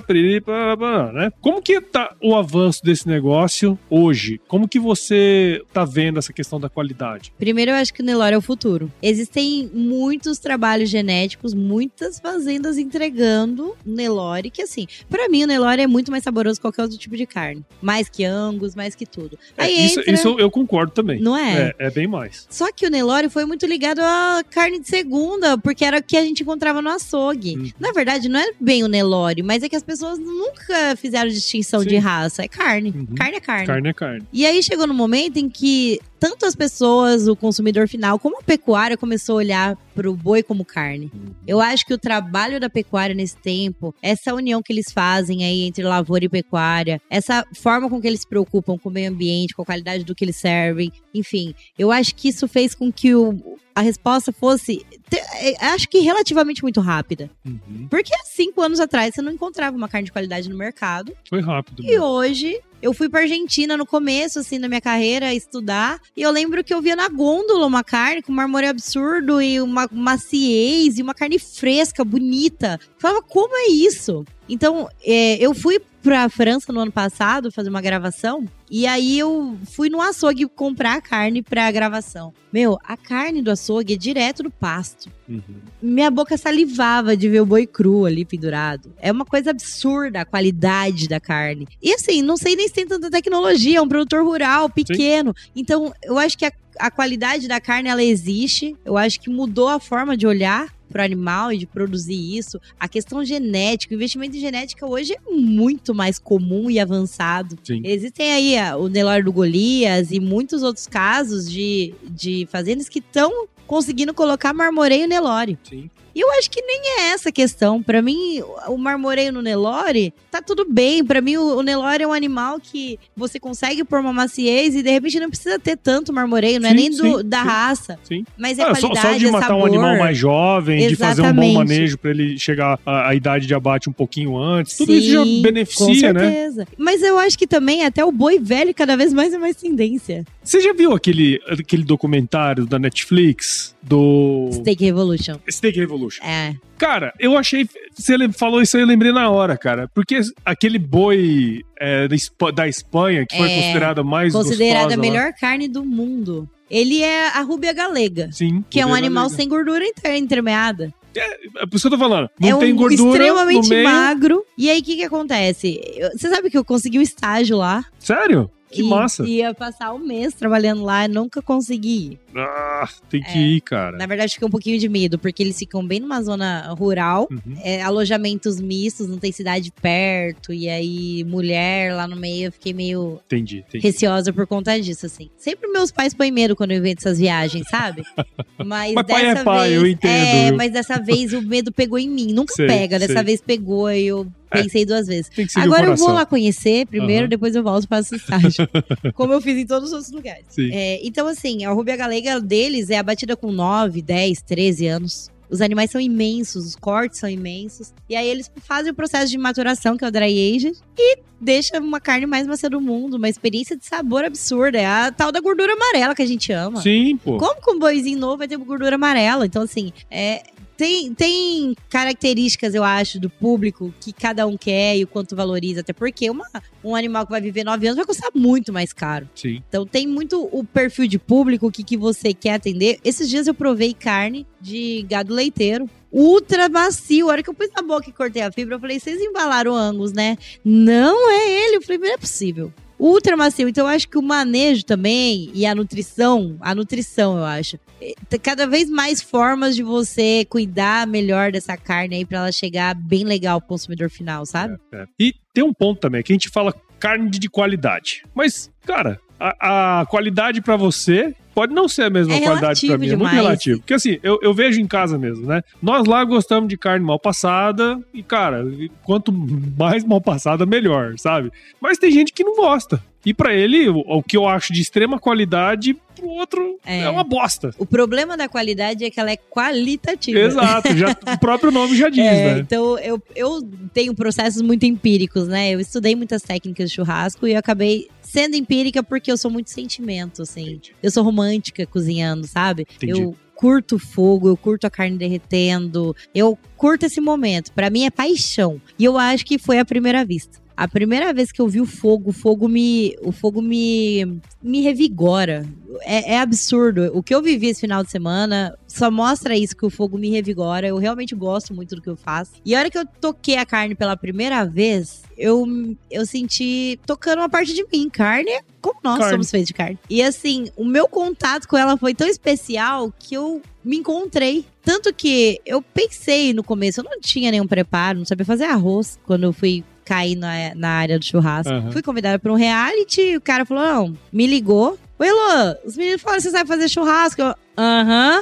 né? Como que tá o avanço desse negócio hoje? Como que você tá vendo essa questão da qualidade?
Primeiro, eu acho que o Nelore é o futuro. Existem muitos trabalhos genéticos, muitas fazendas entregando Nelore, que assim, pra mim o Nelore é muito mais saboroso que qualquer outro tipo de carne. Mais que Angus, mais que tudo.
É,
Aí
isso,
entra...
isso eu concordo também.
Não é?
É, é bem mais.
Só que o Nelore foi muito ligado à carne de segunda, porque era o que a gente encontrava no açougue.
Uhum.
Na verdade, não é bem o Nelore, mas é que as pessoas nunca fizeram distinção
Sim.
de raça. É carne.
Uhum.
Carne é carne.
Carne é carne.
E aí chegou no momento em que tanto as pessoas, o consumidor final, como a pecuária começou a olhar para o boi como carne. Eu acho que o trabalho da pecuária nesse tempo, essa união que eles fazem aí entre lavoura e pecuária, essa forma com que eles se preocupam com o meio ambiente, com a qualidade do que eles servem, enfim, eu acho que isso fez com que o, a resposta fosse, te- acho que relativamente muito rápida.
Uhum.
Porque há cinco anos atrás você não encontrava uma carne de qualidade no mercado.
Foi rápido.
E
mesmo.
hoje, eu fui pra Argentina no começo, assim, da minha carreira, estudar. E eu lembro que eu via na gôndola uma carne com um marmoreio absurdo e uma maciez e uma carne fresca, bonita. Eu falava, como é isso? Então, é, eu fui pra França no ano passado fazer uma gravação. E aí eu fui no açougue comprar carne pra gravação. Meu, a carne do açougue é direto do pasto
Uhum.
minha boca salivava de ver o boi cru ali pendurado. É uma coisa absurda a qualidade da carne. E assim, não sei nem se tem tanta tecnologia, é um produtor rural, pequeno. Então, eu acho que a, a qualidade da carne, ela existe. Eu acho que mudou a forma de olhar para o animal e de produzir isso. A questão genética, o investimento em genética hoje é muito mais comum e avançado.
Sim.
Existem aí ah, o Nelore do Golias e muitos outros casos de, de fazendas que estão conseguindo colocar marmoreio Nelore.
Sim.
E eu acho que nem é essa a questão. Pra mim, o marmoreio no Nelore tá tudo bem. Pra mim, o Nelore é um animal que você consegue pôr uma maciez e de repente não precisa ter tanto marmoreio, não é
Sim,
nem do-
sim,
da
sim.
raça.
Sim.
Mas é
Ah,
qualidade,
só de
é
matar
sabor.
um animal mais jovem, de fazer um bom
Exatamente.
manejo pra ele chegar à, à idade de abate um pouquinho antes. Tudo isso já
Sim, Com
beneficia, né?
certeza. Mas eu acho que também até o boi velho cada vez mais é mais tendência.
Você já viu aquele, aquele documentário da Netflix do
Steak Revolution.
Steak Revolution?
É.
Cara, eu achei. Você falou isso aí, eu lembrei na hora, cara. Porque aquele boi é, da, Espa- da Espanha, que foi
É,
considerada mais
Considerada a
gostosa lá.
melhor carne do mundo. Ele é a rúbia galega.
Sim.
Que é um animal
galega.
sem gordura entremeada.
É por isso que eu tô falando. Não
é um
tem gordura
extremamente
no meio.
magro. E aí, o que que acontece? Você sabe que eu consegui um estágio lá.
Sério? Que
e
massa.
Ia passar um mês trabalhando lá e nunca consegui ir.
Ah, tem que
É.
ir, cara.
Na verdade, fiquei um pouquinho de medo, porque eles ficam bem numa zona rural.
Uhum.
é, alojamentos mistos, não tem cidade perto. E aí, mulher lá no meio, eu fiquei meio
Entendi, entendi.
receosa por conta disso, assim. Sempre meus pais põem medo quando eu invento essas viagens, sabe? <laughs> Mas,
Mas pai é
dessa
pai,
vez,
eu entendo,
É, mas dessa vez o medo pegou em mim. Nunca
Sei,
pega, dessa
sei.
vez pegou e eu. <laughs> pensei duas vezes. Agora eu vou lá conhecer primeiro,
Aham.
depois eu volto para essa estágio. <laughs> como eu fiz em todos os outros lugares. É, então, assim, a rubia galega deles é abatida com 9, 10, 13 anos. Os animais são imensos, os cortes são imensos. E aí eles fazem o processo de maturação, que é o dry aged, e deixa uma carne mais macia do mundo, uma experiência de sabor absurda. É a tal da gordura amarela que a gente ama.
Sim, pô.
Como com um boizinho novo vai ter gordura amarela? Então, assim, é, tem, tem características, eu acho, do público que cada um quer e o quanto valoriza. Até porque uma, um animal que vai viver nove anos vai custar muito mais caro.
Sim.
Então tem muito o perfil de público, o que, que você quer atender. Esses dias eu provei carne de gado leiteiro. Ultra macio. A hora que eu pus na boca e cortei a fibra, eu falei, vocês embalaram o Angus, né? Não é ele. Eu falei, não é possível. Ultra macio. Então eu acho que o manejo também e a nutrição, a nutrição, eu acho. eh, tem Cada vez mais formas de você cuidar melhor dessa carne aí pra ela chegar bem legal pro consumidor final, sabe?
É. E tem um ponto também, que a gente fala carne de qualidade. Mas, cara, a, a qualidade pra você pode não ser a mesma
É
qualidade pra
relativo
mim. É muito relativo. Porque assim, eu, eu vejo em casa mesmo, né? Nós lá gostamos de carne mal passada e, cara, quanto mais mal passada, melhor, sabe? Mas tem gente que não gosta. E pra ele, o, o que eu acho de extrema qualidade, pro outro é,
É.
uma bosta.
O problema da qualidade é que ela é qualitativa.
Exato, já, o próprio nome já diz, <laughs>
É,
né?
Então, eu, eu tenho processos muito empíricos, né? Eu estudei muitas técnicas de churrasco e eu acabei sendo empírica porque eu sou muito sentimento, assim.
Entendi.
Eu sou romântica cozinhando, sabe?
Entendi.
Eu curto fogo, eu curto a carne derretendo, eu curto esse momento. Pra mim é paixão. E eu acho que foi a primeira vista. A primeira vez que eu vi o fogo, o fogo me, o fogo me, me revigora. É, é absurdo. O que eu vivi esse final de semana só mostra isso que o fogo me revigora. Eu realmente gosto muito do que eu faço. E a hora que eu toquei a carne pela primeira vez, eu, eu senti tocando uma parte de mim. Carne é como nós
Carne.
somos feitos de carne. E assim, o meu contato com ela foi tão especial que eu me encontrei. Tanto que eu pensei no começo, eu não tinha nenhum preparo, não sabia fazer arroz quando eu fui cair na, na área do churrasco.
Aham.
Fui convidada para um reality, o cara falou: não, me ligou. Oi, Elô, os meninos falaram você sabe fazer churrasco. Eu, Aham.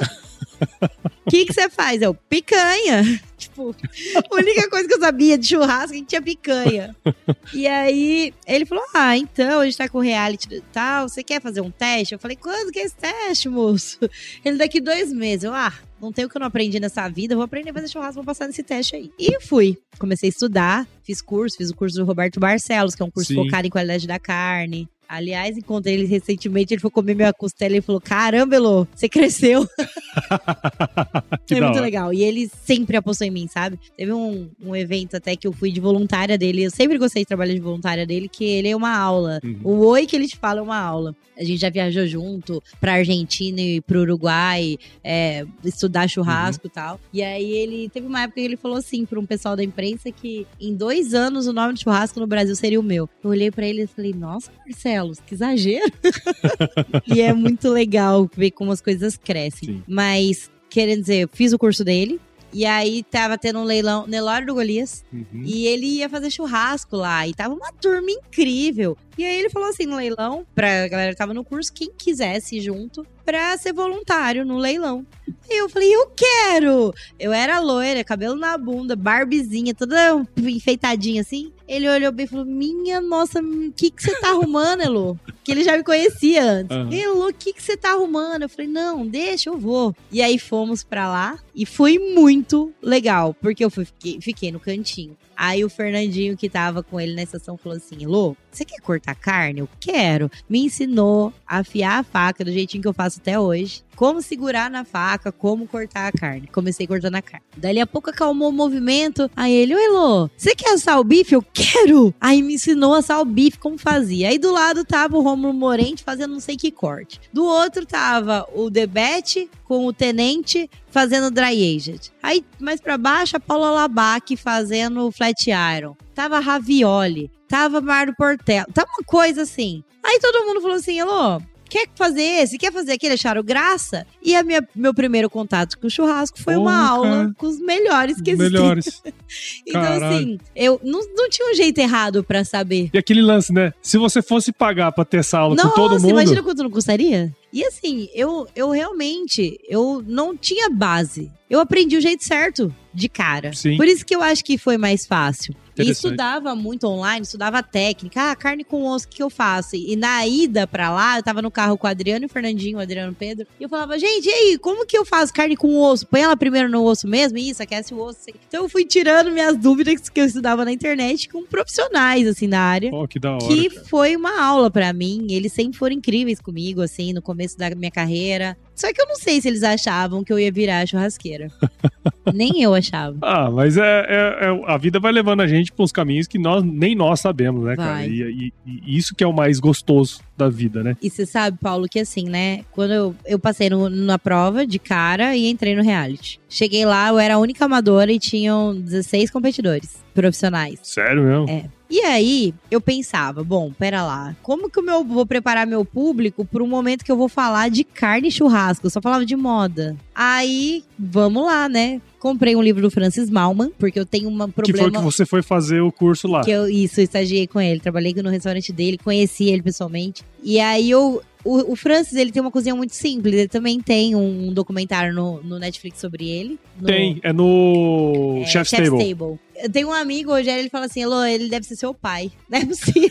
O <laughs> que que você faz? Eu, picanha. Tipo, a única coisa que eu sabia de churrasco é que tinha picanha. E aí, ele falou: Ah, então, a gente tá com reality e tal, você quer fazer um teste? Eu falei: Quando que é esse teste, moço? Ele, daqui dois meses. Eu, ah, não tem o que eu não aprendi nessa vida, vou aprender a fazer churrasco, vou passar nesse teste aí. E fui. Comecei a estudar, fiz curso, fiz o curso do Roberto Barcelos, que é um curso
Sim.
focado em qualidade da carne. Aliás, encontrei ele recentemente, ele foi comer minha costela e falou: Caramba, Elô, você cresceu. <laughs> <laughs> é
da
muito
hora.
legal. E ele sempre apostou em mim, sabe? Teve um, um evento até que eu fui de voluntária dele. Eu sempre gostei de trabalhar de voluntária dele, que ele é uma aula.
Uhum.
O oi que ele te fala é uma aula. A gente já viajou junto pra Argentina e pro Uruguai, é, estudar churrasco
Uhum.
e tal. E aí ele teve uma época que ele falou assim pra um pessoal da imprensa que em dois anos o nome de churrasco no Brasil seria o meu. Eu olhei pra ele e falei, nossa, Marcelo, que exagero. <laughs> e é muito legal ver como as coisas crescem.
Sim.
Mas, querendo dizer, eu fiz o curso dele. E aí tava tendo um leilão, Nelório do Golias.
Uhum.
E ele ia fazer churrasco lá. E tava uma turma incrível. E aí ele falou assim no leilão, pra galera que tava no curso, quem quisesse junto, pra ser voluntário no leilão. E eu falei, eu quero! Eu era loira, cabelo na bunda, barbizinha, toda enfeitadinha assim. Ele olhou bem e falou: Minha nossa, o que que você tá arrumando, Elo? Que ele já me conhecia antes.
Aham.
Elo, o que que você tá arrumando? Eu falei: Não, deixa, eu vou. E aí fomos pra lá e foi muito legal, porque eu fui, fiquei, fiquei no cantinho. Aí o Fernandinho, que tava com ele na estação, falou assim: Elô, você quer cortar carne? Eu quero. Me ensinou a afiar a faca do jeitinho que eu faço até hoje. Como segurar na faca, como cortar a carne. Comecei cortando a carne. Dali a pouco acalmou o movimento. Aí ele, ô Elô, você quer assar o bife? Eu quero! Aí me ensinou a assar o bife, como fazia. Aí do lado tava o Romulo Morente fazendo não sei que corte. Do outro tava o Debete com o Tenente fazendo dry aged. Aí mais pra baixo a Paula Labac fazendo flat iron. Tava Ravioli, tava Mário Portela, tava uma coisa assim. Aí todo mundo falou assim, Elô, quer fazer esse? Quer fazer aquele? Acharam graça? E a minha, meu primeiro contato com o churrasco foi uma aula com os melhores que existem.
Melhores. <laughs>
Então,
Caralho.
assim, eu não, não tinha um jeito errado pra saber.
E aquele lance, né? Se você fosse pagar pra ter essa aula com todo
Nossa,
mundo.
imagina quanto não custaria? E assim, eu, eu realmente, eu não tinha base. Eu aprendi o jeito certo de cara.
Sim.
Por isso que eu acho que foi mais fácil. E estudava muito online, estudava técnica. Ah, carne com osso, o que eu faço? E na ida pra lá, eu tava no carro com o Adriano e o Fernandinho, o Adriano e o Pedro. E eu falava, gente, e aí, como que eu faço carne com osso? Põe ela primeiro no osso mesmo? Isso, aquece o osso. Então eu fui tirando minhas dúvidas que eu estudava na internet com profissionais, assim, da área
Ó, que da hora.
que
cara.
foi uma aula pra mim. Eles sempre foram incríveis comigo, assim, no começo da minha carreira. Só que eu não sei se eles achavam que eu ia virar churrasqueira. <laughs> Nem eu achava.
Ah, mas é, é- é- a vida vai levando a gente pra uns caminhos que nós nem nós sabemos, né, cara?
Vai.
E, e- e isso que é o mais gostoso da vida, né?
E você sabe, Paulo, que assim, né? Quando eu, eu passei no- na prova de cara e entrei no reality. Cheguei lá, eu era a única amadora e tinham 16 competidores profissionais.
Sério mesmo?
É. E aí, eu pensava, bom, pera lá, como que eu meu- vou preparar meu público para um momento que eu vou falar de carne e churrasco? Eu só falava de moda. Aí, vamos lá, né? Comprei um livro do Francis Malman, porque eu tenho um
que foi
problema
que você foi fazer o curso lá.
que eu, isso, eu estagiei com ele, trabalhei no restaurante dele, conheci ele pessoalmente. E aí eu. O, o Francis, ele tem uma cozinha muito simples. Ele também tem um documentário no, no Netflix sobre ele. no-
Tem, é no
é,
Chef's
Chef's
Table.
Eu tenho um amigo, Rogério, ele fala assim: Elô, ele deve ser seu pai. <laughs> Não é possível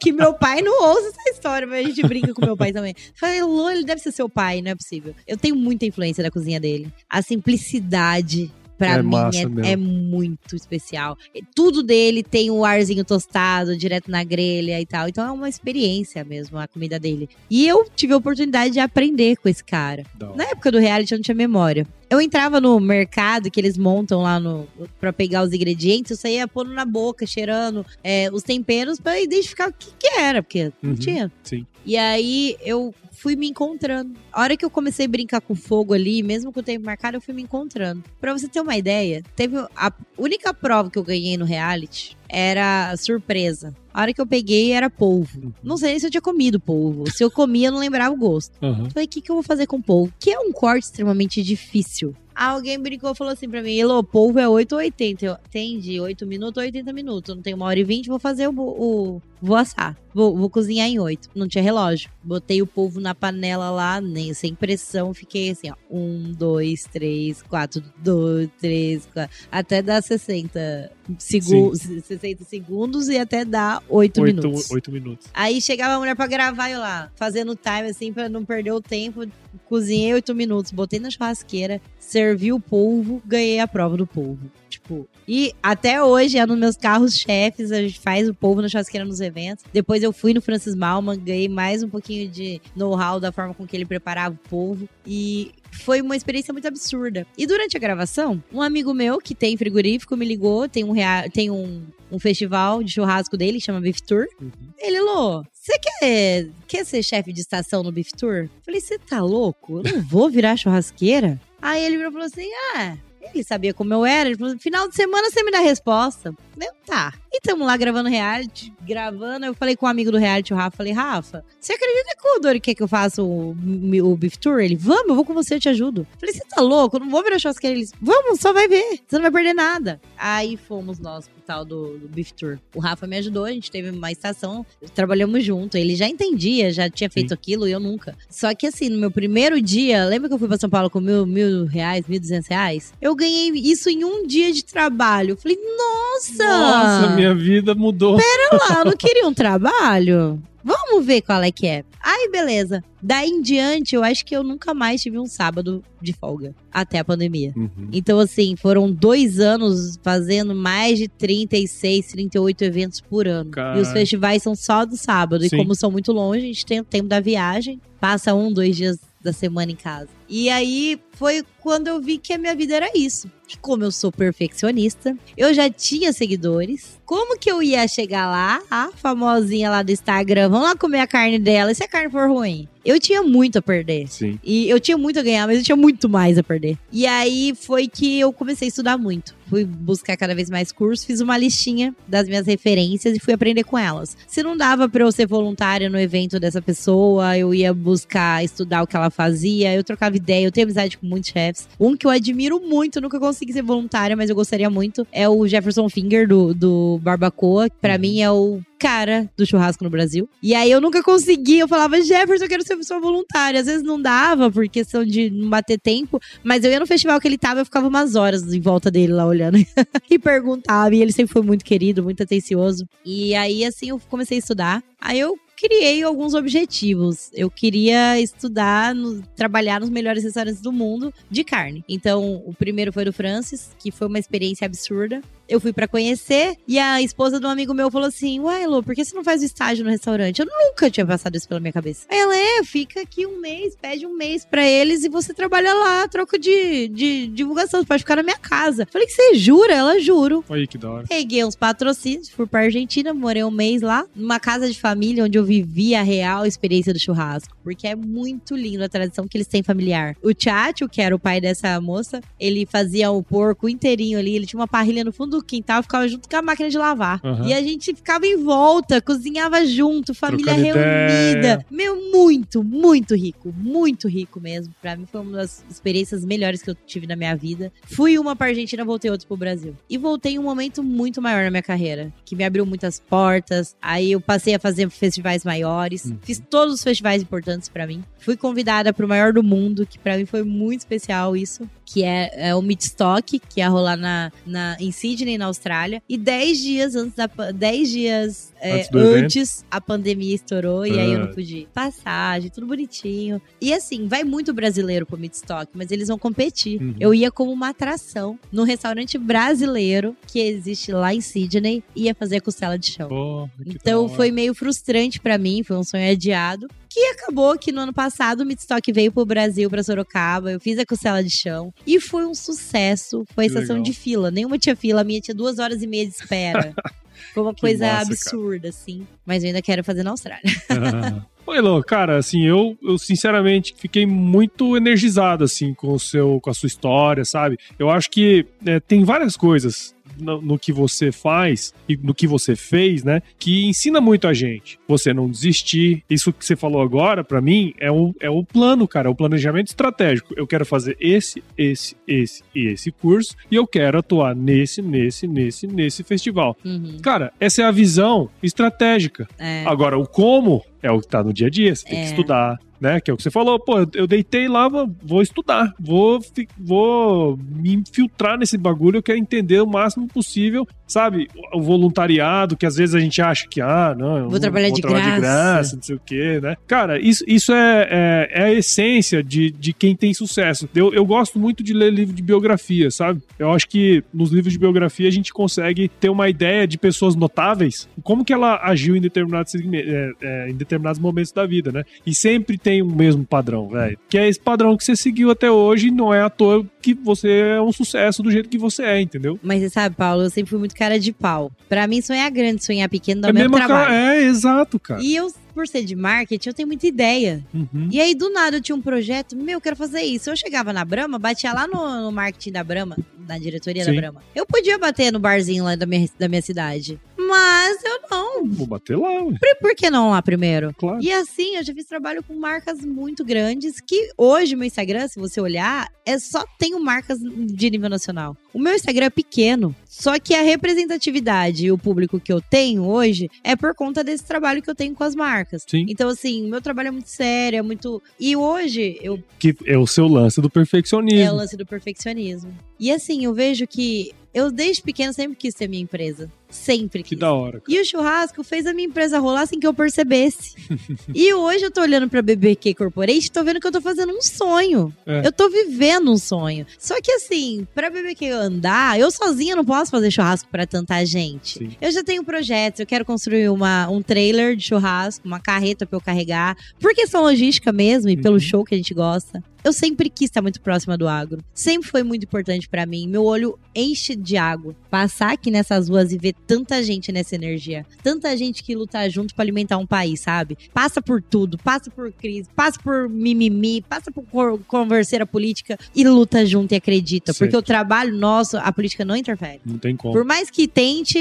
que meu pai não ouça essa história, mas a gente brinca com meu pai também. Falei, Elô, ele deve ser seu pai, não é possível. Eu tenho muita influência da cozinha dele. A simplicidade. Pra
É
mim é, é muito especial. Tudo dele tem o arzinho tostado, direto na grelha e tal. Então é uma experiência mesmo a comida dele. E eu tive a oportunidade de aprender com esse cara.
Hora.
Na época do reality eu não tinha memória. Eu entrava no mercado que eles montam lá no para pegar os ingredientes, eu saía pondo na boca, cheirando é, os temperos pra identificar o que, que era, porque não
Uhum.
tinha.
Sim.
E aí eu fui me encontrando. A hora que eu comecei a brincar com fogo ali, mesmo com o tempo marcado, eu fui me encontrando. Pra você ter uma ideia, teve a única prova que eu ganhei no reality era surpresa. A hora que eu peguei era polvo. Não sei se eu tinha comido polvo. Se eu comia, eu não lembrava o gosto.
Aham.
Falei, o que, que eu vou fazer com polvo? Que é um corte extremamente difícil. Alguém brincou e falou assim pra mim, Elô, polvo é 8 ou 80. Eu, entendi, 8 minutos ou 80 minutos. Eu não tenho uma hora e 20, vou fazer o, o, vou assar. Vou, vou cozinhar em oito. Não tinha relógio. Botei o polvo na panela lá, nem sem pressão. Fiquei assim, ó. Um, dois, três, quatro, dois, três, quatro. Até dar 60, segu 60 segundos e até dar oito minutos.
Oito minutos.
Aí chegava a mulher pra gravar eu lá, fazendo time assim, pra não perder o tempo. Cozinhei oito minutos, botei na churrasqueira, servi o polvo, ganhei a prova do polvo. Tipo, e até hoje é nos meus carros chefes, a gente faz o polvo na churrasqueira nos eventos. Depois eu fui no Francis Malman, ganhei mais um pouquinho de know-how da forma com que ele preparava o polvo. E foi uma experiência muito absurda. E durante a gravação, um amigo meu que tem frigorífico me ligou, tem um, rea... tem um, um festival de churrasco dele, chama Beef Tour. Uhum. Ele, Lô, você quer, quer ser chefe de estação no Beef Tour? Falei, você tá louco? Eu não vou virar churrasqueira? Aí ele falou assim: ah, ele sabia como eu era. Ele falou: final de semana você me dá a resposta. Eu, tá. E tamo lá gravando reality, gravando. Eu falei com um amigo do reality, o Rafa. Falei, Rafa, você acredita que o Dori quer que eu faça o, o Beef Tour? Ele, vamos, eu vou com você, eu te ajudo. Falei, você tá louco? Eu não vou virar churrasqueira. Ele, vamos, só vai ver. Você não vai perder nada. Aí fomos nós pro tal do, do Beef Tour. O Rafa me ajudou, a gente teve uma estação, trabalhamos junto. Ele já entendia, já tinha feito Sim. aquilo e eu nunca. Só que assim, no meu primeiro dia, lembra que eu fui pra São Paulo com mil, mil reais, mil duzentos reais? Eu ganhei isso em um dia de trabalho. Falei, nossa!
Nossa, minha vida mudou.
Pera lá, não queria um trabalho? Vamos ver qual é que é. Aí, beleza. Daí em diante, eu acho que eu nunca mais tive um sábado de folga. Até a pandemia. Uhum. Então, assim, foram dois anos fazendo mais de 36, 38 eventos por ano. E os festivais são só do sábado. Sim. E como são muito longe, a gente tem o tempo da viagem. Passa um, dois dias da semana em casa. E aí foi quando eu vi que a minha vida era isso. Que como eu sou perfeccionista, eu já tinha seguidores. Como que eu ia chegar lá, a famosinha lá do Instagram, vamos lá comer a carne dela, e se a carne for ruim? Eu tinha muito a perder.
Sim.
E eu tinha muito a ganhar, mas eu tinha muito mais a perder. E aí foi que eu comecei a estudar muito. Fui buscar cada vez mais cursos, fiz uma listinha das minhas referências e fui aprender com elas. Se não dava para eu ser voluntária no evento dessa pessoa, eu ia buscar estudar o que ela fazia, eu trocava ideia, eu tenho amizade com muitos chefs. Um que eu admiro muito, nunca consegui ser voluntária, mas eu gostaria muito, é o Jefferson Finger do, do Barbacoa, que pra uhum. mim é o cara do churrasco no Brasil. E aí eu nunca consegui, eu falava, Jefferson, eu quero ser sua voluntária. Às vezes não dava, por questão de não bater tempo, mas eu ia no festival que ele tava, eu ficava umas horas em volta dele lá olhando <laughs> e perguntava. E ele sempre foi muito querido, muito atencioso. E aí, assim, eu comecei a estudar. Aí eu criei alguns objetivos. Eu queria estudar, no, trabalhar nos melhores restaurantes do mundo de carne. Então, o primeiro foi do Francis, que foi uma experiência absurda eu fui para conhecer e a esposa de um amigo meu falou assim: Uai, Lu, por que você não faz o estágio no restaurante? Eu nunca tinha passado isso pela minha cabeça. Aí ela, é, fica aqui um mês, pede um mês para eles e você trabalha lá, troca de, de divulgação, você pode ficar na minha casa. Falei que você jura? Ela, juro.
Aí, que da hora.
Peguei uns patrocínios, fui pra Argentina, morei um mês lá, numa casa de família onde eu vivi a real experiência do churrasco. Porque é muito lindo a tradição que eles têm familiar. O Tchatcho, que era o pai dessa moça, ele fazia o porco inteirinho ali, ele tinha uma parrilha no fundo do quintal, ficava junto com a máquina de lavar. Uhum. E a gente ficava em volta, cozinhava junto, família Trocando reunida. Ideia. Meu, muito, muito rico. Muito rico mesmo. Pra mim foi uma das experiências melhores que eu tive na minha vida. Fui uma pra Argentina, voltei outra pro Brasil. E voltei em um momento muito maior na minha carreira, que me abriu muitas portas. Aí eu passei a fazer festivais maiores. Uhum. Fiz todos os festivais importantes para mim. Fui convidada pro maior do mundo, que para mim foi muito especial isso que é, é o Midstock, que ia rolar na, na, em Sydney, na Austrália. E 10 dias antes da 10 dias é, antes, a pandemia estourou e aí eu não ah. pude ir. Passagem, tudo bonitinho. E assim, vai muito brasileiro pro Midstock, mas eles vão competir. Uhum. Eu ia como uma atração no restaurante brasileiro que existe lá em Sydney, ia fazer costela de chão. Então foi meio frustrante para mim, foi um sonho adiado. Que acabou que no ano passado o Midstock veio pro Brasil, pra Sorocaba. Eu fiz a costela de chão. E foi um sucesso. Foi a estação de fila. Nenhuma tinha fila, a minha tinha duas horas e meia de espera. <laughs> Foi uma coisa massa, absurda, cara. assim. Mas eu ainda quero fazer na Austrália. <laughs>
Oi, Lô, cara, assim, eu, eu sinceramente fiquei muito energizado, assim, com, o seu, com a sua história, sabe? Eu acho que é, tem várias coisas no, no, que você faz e no que você fez, né? Que ensina muito a gente. Você não desistir. Isso que você falou agora, para mim, é o, é o plano, cara. É o planejamento estratégico. Eu quero fazer esse, esse, esse e esse curso e eu quero atuar nesse, nesse, nesse, nesse festival. Uhum. Cara, essa é a visão estratégica. É. Agora, o como é o que tá no dia a dia. Você tem é. que estudar, né? Que é o que você falou, pô, eu deitei lá, vou estudar, vou, vou me infiltrar nesse bagulho, eu quero entender o máximo possível, sabe? O voluntariado, que às vezes a gente acha que, ah, não,
vou trabalhar, vou de, trabalhar graça. de graça,
não sei o quê, né? Cara, isso, isso é, é, é, a essência de, de quem tem sucesso. Eu, eu gosto muito de ler livro de biografia, sabe? Eu acho que nos livros de biografia a gente consegue ter uma ideia de pessoas notáveis, como que ela agiu em determinados, é, é, em determinados momentos da vida, né? E sempre tem o mesmo padrão, velho. Que é esse padrão que você seguiu até hoje, não é à toa que você é um sucesso do jeito que você é, entendeu?
Mas você sabe, Paulo, eu sempre fui muito cara de pau. Pra mim, sonhar grande, sonhar pequeno dá é o mesmo trabalho.
Cara, é, exato, cara.
E eu por ser de marketing, eu tenho muita ideia. Uhum. E aí, do nada, eu tinha um projeto, meu, eu quero fazer isso. Eu chegava na Brama, batia lá no, no marketing da Brama, na diretoria Sim. da Brama. Eu podia bater no barzinho lá da minha, da minha cidade. Mas eu não.
Vou bater lá, ué.
Por, por que não lá primeiro?
Claro.
E assim, eu já fiz trabalho com marcas muito grandes que hoje meu Instagram, se você olhar, é só tenho marcas de nível nacional. O meu Instagram é pequeno, só que a representatividade e o público que eu tenho hoje é por conta desse trabalho que eu tenho com as marcas.
Sim.
Então, assim, meu trabalho é muito sério, é muito. E hoje eu.
Que é o seu lance do perfeccionismo. É
o lance do perfeccionismo. E assim, eu vejo que eu desde pequeno sempre quis ter minha empresa. Sempre.
Que da hora.
E o churrasco fez a minha empresa rolar sem que eu percebesse. <laughs> e hoje eu tô olhando pra BBQ Corporate e tô vendo que eu tô fazendo um sonho. É. Eu tô vivendo um sonho. Só que assim, pra BBQ andar, eu sozinha não posso fazer churrasco para tanta gente. Sim. Eu já tenho projetos, eu quero construir uma, um trailer de churrasco, uma carreta pra eu carregar. Por questão logística mesmo e uhum. pelo show que a gente gosta. Eu sempre quis estar muito próxima do agro. Sempre foi muito importante para mim. Meu olho enche de água. Passar aqui nessas ruas e ver tanta gente nessa energia. Tanta gente que luta junto para alimentar um país, sabe? Passa por tudo, passa por crise, passa por mimimi, passa por converseira política e luta junto e acredita. Certo. Porque o trabalho nosso, a política não interfere.
Não tem como.
Por mais que tente,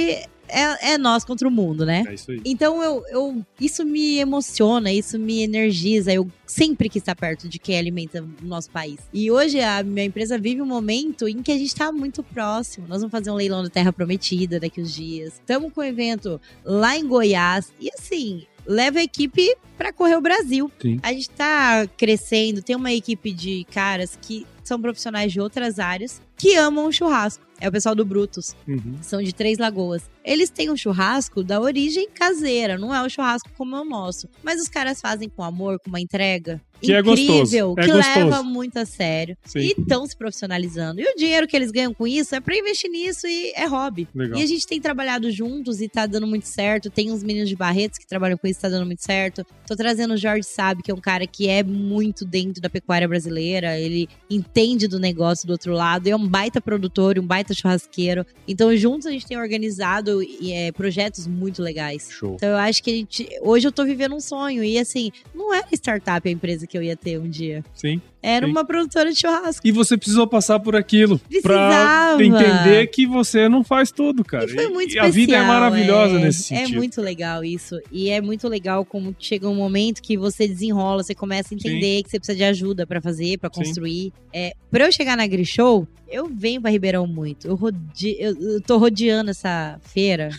é, é, nós contra o mundo, né?
É isso aí.
Então eu, eu, isso me emociona, isso me energiza. Eu sempre quis estar perto de quem alimenta o nosso país. E hoje a minha empresa vive um momento em que a gente está muito próximo. Nós vamos fazer um leilão da Terra Prometida daqui uns dias. Estamos com um evento lá em Goiás. E assim, leva a equipe para correr o Brasil.
Sim.
A gente está crescendo, tem uma equipe de caras que são profissionais de outras áreas que amam o churrasco. É o pessoal do Brutus.
Uhum.
São de Três Lagoas. Eles têm um churrasco da origem caseira, não é o churrasco como é o nosso. Mas os caras fazem com amor, com uma entrega
que
incrível,
é
que
gostoso.
leva muito a sério. Sim. E estão se profissionalizando. E o dinheiro que eles ganham com isso é para investir nisso e é hobby.
Legal.
E a gente tem trabalhado juntos e tá dando muito certo. Tem uns meninos de Barretos que trabalham com isso, tá dando muito certo. Tô trazendo o Jorge Sabe, que é um cara que é muito dentro da pecuária brasileira. Ele entende do negócio do outro lado. É um baita produtor, um baita churrasqueiro. Então, juntos a gente tem organizado é, projetos muito legais.
Show.
Então, eu acho que a gente. Hoje eu tô vivendo um sonho. E assim, não era startup a empresa que eu ia ter um dia.
Sim.
Era
sim.
uma produtora de churrasco.
E você precisou passar por aquilo
Precisava.
pra entender que você não faz tudo, cara.
E foi muito
e especial, a vida é maravilhosa
é,
nesse
é
sentido.
É muito legal isso. E é muito legal como chega um momento que você desenrola, você começa a entender sim. que você precisa de ajuda para fazer, para construir. É, pra eu chegar na Grishow, eu venho pra Ribeirão muito. Eu, rode... eu tô rodeando essa feira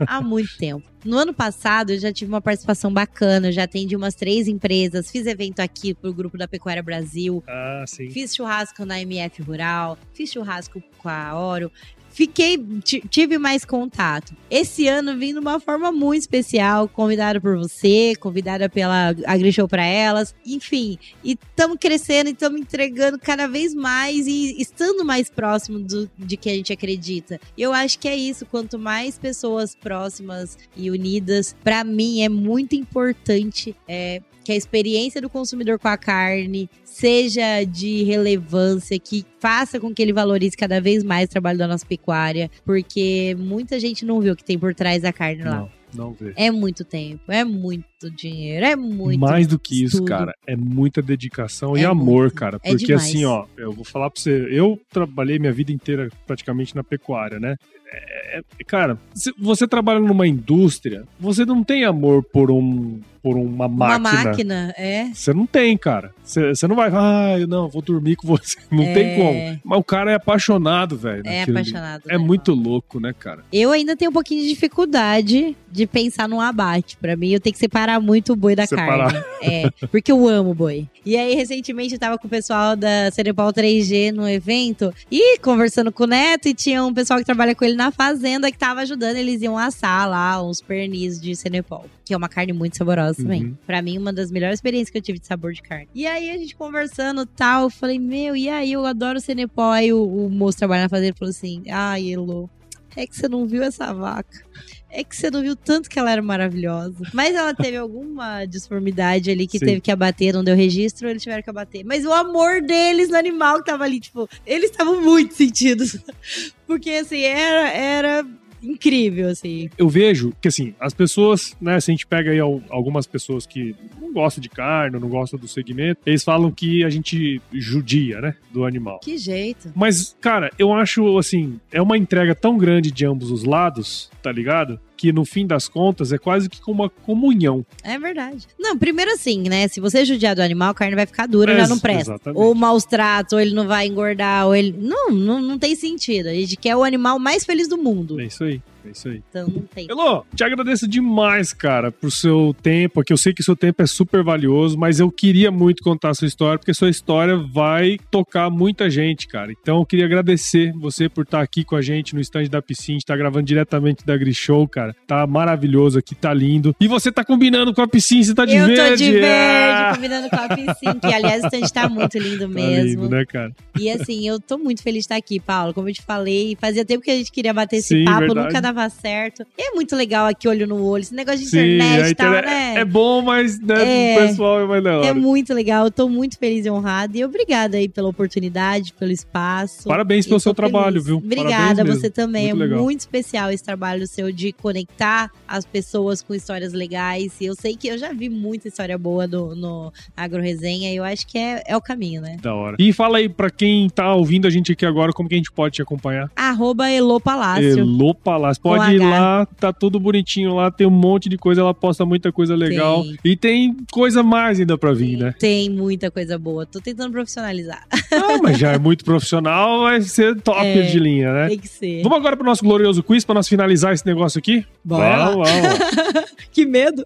há muito tempo. No ano passado, eu já tive uma participação bacana, já atendi umas três empresas, fiz evento aqui pro grupo da Pecuária Brasil.
Ah, sim.
Fiz churrasco na MF Rural, fiz churrasco com a Oro fiquei, tive mais contato. Esse ano vim de uma forma muito especial, convidada por você, convidada pela AgriShow para elas, enfim. E estamos crescendo e estamos entregando cada vez mais e estando mais próximo do, de que a gente acredita. Eu acho que é isso, quanto mais pessoas próximas e unidas, para mim é muito importante é, que a experiência do consumidor com a carne seja de relevância, que faça com que ele valorize cada vez mais o trabalho da nossa pecuária, porque muita gente não vê o que tem por trás da carne lá.
Não, não vê.
É muito tempo, é muito dinheiro, é muito.
Mais do que isso,
estudo.
cara, é muita dedicação
É
e amor,
muito.
cara.
É
Porque
demais.
assim, ó, eu vou falar pra você, eu trabalhei minha vida inteira praticamente na pecuária, né? É, é- cara, se você trabalha numa indústria, você não tem amor por um por uma máquina.
Uma máquina, é.
Você não tem, cara. Você você não vai, ah, eu não, vou dormir com você. <laughs> Não
É.
tem como. Mas o cara é apaixonado, velho.
É apaixonado.
É
né,
muito louco, né, cara?
Eu ainda tenho um pouquinho de dificuldade de pensar num abate. Pra mim, eu tenho que separar muito o boi da
Separar.
carne. É, porque eu amo boi. E aí, recentemente, eu tava com o pessoal da Cenepal 3G no evento e conversando com o Neto, e tinha um pessoal que trabalha com ele na fazenda que tava ajudando. Eles iam assar lá uns pernis de Cenepal, que é uma carne muito saborosa também.
Uhum.
Pra mim, uma das melhores experiências que eu tive de sabor de carne. E aí, a gente conversando e tal, eu falei, meu, e aí, eu adoro Cenepal. Aí o, o moço trabalha na fazenda falou assim: ai, Elo, é que você não viu essa vaca. É que você não viu tanto que ela era maravilhosa. Mas ela teve alguma disformidade ali que
Sim.
teve que abater, não deu registro, eles tiveram que abater. Mas o amor deles no animal que tava ali, tipo, eles estavam muito sentidos. <laughs> Porque, assim, era, era incrível, assim.
eu vejo que assim, as pessoas, né, se a gente pega aí al- algumas pessoas que não gostam de carne, não gostam do segmento, eles falam que a gente judia, né, do animal.
Que jeito.
Mas, cara, eu acho assim, é uma entrega tão grande de ambos os lados, tá ligado? Que no fim das contas é quase que como uma comunhão.
É verdade. Não, primeiro assim, né? Se você judiar do animal, a carne vai ficar dura, já
Ex-
não presta.
exatamente.
Ou maus tratos, ou ele não vai engordar, ou ele. Não, não, não tem sentido. A gente quer o animal mais feliz do mundo.
É isso aí, é isso aí.
Então não tem.
Elô, te agradeço demais, cara, por seu tempo aqui. Eu sei que o seu tempo é super valioso, mas eu queria muito contar a sua história, porque sua história vai tocar muita gente, cara. Então eu queria agradecer você por estar aqui com a gente no stand da piscina, estar gravando diretamente da Grishow, cara. Tá maravilhoso aqui, tá lindo. E você tá combinando com a piscina, você tá de
eu
verde.
tô de verde,
Ah!
combinando com a piscina, que aliás o stand tá muito lindo <laughs>
Tá
mesmo.
lindo, né, cara?
E assim, eu tô muito feliz de estar aqui, Paulo. Como eu te falei, fazia tempo que a gente queria bater esse
Sim,
papo,
verdade.
nunca dava certo. E é muito legal aqui, olho no olho. Esse negócio de
Sim,
internet e tal, né?
é bom, mas né,
É.
o pessoal é mais da hora.
É muito legal, eu tô muito feliz e honrada. E obrigada aí pela oportunidade, pelo espaço.
Parabéns pelo
Eu
seu
feliz.
trabalho, viu?
Obrigada, você também.
Muito
é muito especial esse trabalho seu de conectar as pessoas com histórias legais. E eu sei que eu já vi muita história boa do, no Agro Resenha e eu acho que é, é o caminho, né?
Da hora. E fala aí pra quem tá ouvindo a gente aqui agora, como que a gente pode te acompanhar?
Arroba Elo Palácio.
Elô Palácio.
Com
Pode ir lá, tá tudo bonitinho lá, tem um monte de coisa, ela posta muita coisa legal.
Tem.
E tem coisa mais ainda pra vir, né?
Tem muita coisa boa. Tô tentando profissionalizar.
Ah, mas já é muito profissional, vai ser top
É.
de linha, né?
Tem que ser.
Vamos agora pro nosso glorioso quiz pra nós finalizar esse negócio aqui?
Bora. <laughs> Que medo.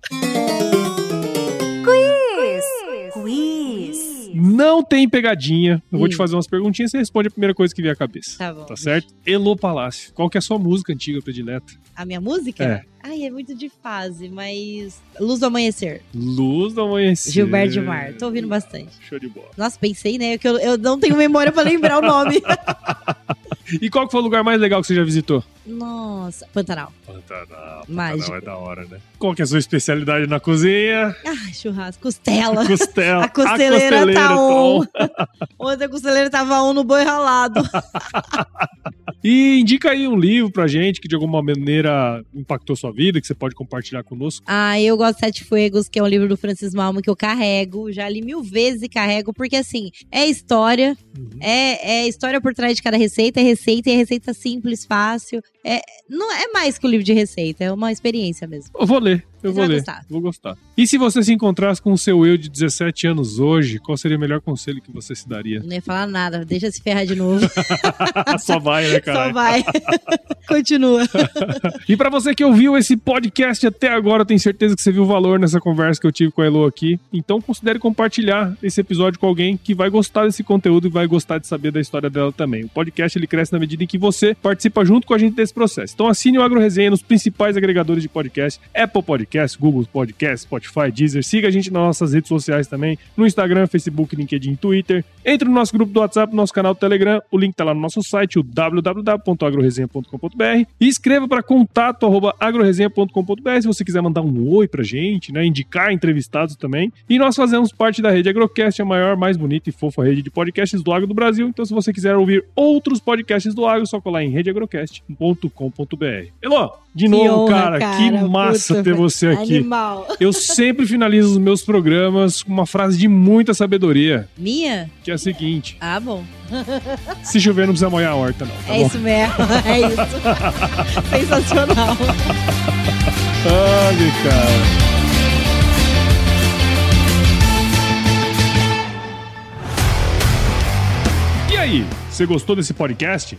Não tem pegadinha. Eu vou
Hum.
te fazer umas perguntinhas e você responde a primeira coisa que vier à cabeça.
Tá bom.
Tá certo? Elô Palácio. Qual que é a sua música antiga predileta?
A minha música?
É.
Ai, é muito de fase, mas. Luz do Amanhecer.
Luz do Amanhecer.
Gilberto Gilmar. Tô ouvindo bastante.
Show de bola.
Nossa, pensei, né? Que eu, eu não tenho memória pra lembrar o nome. <laughs>
E qual que foi o lugar mais legal que você já visitou?
Nossa, Pantanal.
Pantanal.
Mágico.
Pantanal é da hora, né? Qual que é a sua especialidade na cozinha?
Ai, churrasco, costela. <laughs>
Costela.
A costeleira tá
Tom.
on. <laughs> Ontem a costeleira tava on no boi ralado.
E indica aí um livro pra gente que de alguma maneira impactou sua vida, que você pode compartilhar conosco.
Ah, eu gosto de Sete Fuegos, que é um livro do Francis Malma que eu carrego. Já li mil vezes e carrego, porque assim, é história.
Uhum.
É, é história por trás de cada receita, é receita, e é receita simples, fácil. É, não é mais que o livro de receita, é uma experiência mesmo.
Eu vou ler, eu vou ler.
gostar.
Vou gostar. E se você se encontrasse com o seu eu de 17 anos hoje, qual seria o melhor conselho que você se daria?
Não ia falar nada, deixa se ferrar de novo. <laughs>
Só vai, né, cara?
Só vai. <laughs> Continua. <laughs>
E pra você que ouviu esse podcast até agora, eu tenho certeza que você viu o valor nessa conversa que eu tive com a Elo aqui. Então considere compartilhar esse episódio com alguém que vai gostar desse conteúdo e vai gostar de saber da história dela também. O podcast ele cresce na medida em que você participa junto com a gente desse processo. Então assine o Agro Resenha nos principais agregadores de podcast, Apple Podcast, Google Podcast, Spotify, Deezer. Siga a gente nas nossas redes sociais também, no Instagram, Facebook, LinkedIn, Twitter. Entre no nosso grupo do WhatsApp, no nosso canal do Telegram. O link tá lá no nosso site, o www.agroresenha.com.br. E escreva para contato arroba agroresenha.com.br se você quiser mandar um oi pra gente, né? Indicar entrevistados também. E nós fazemos parte da rede Agrocast, a maior, mais bonita e fofa rede de podcasts do agro do Brasil. Então, se você quiser ouvir outros podcasts do agro, só colar em redeagrocast.com.br. Elô, De novo,
honra,
cara,
cara,
que massa
puta,
ter você aqui.
Animal.
Eu sempre finalizo os meus programas com uma frase de muita sabedoria,
Minha?
que é a seguinte:
Ah, bom.
se chover, não precisa molhar a horta, não. Tá
é
bom?
isso mesmo. É isso. <laughs> Sensacional.
Ai, cara. E aí, você gostou desse podcast?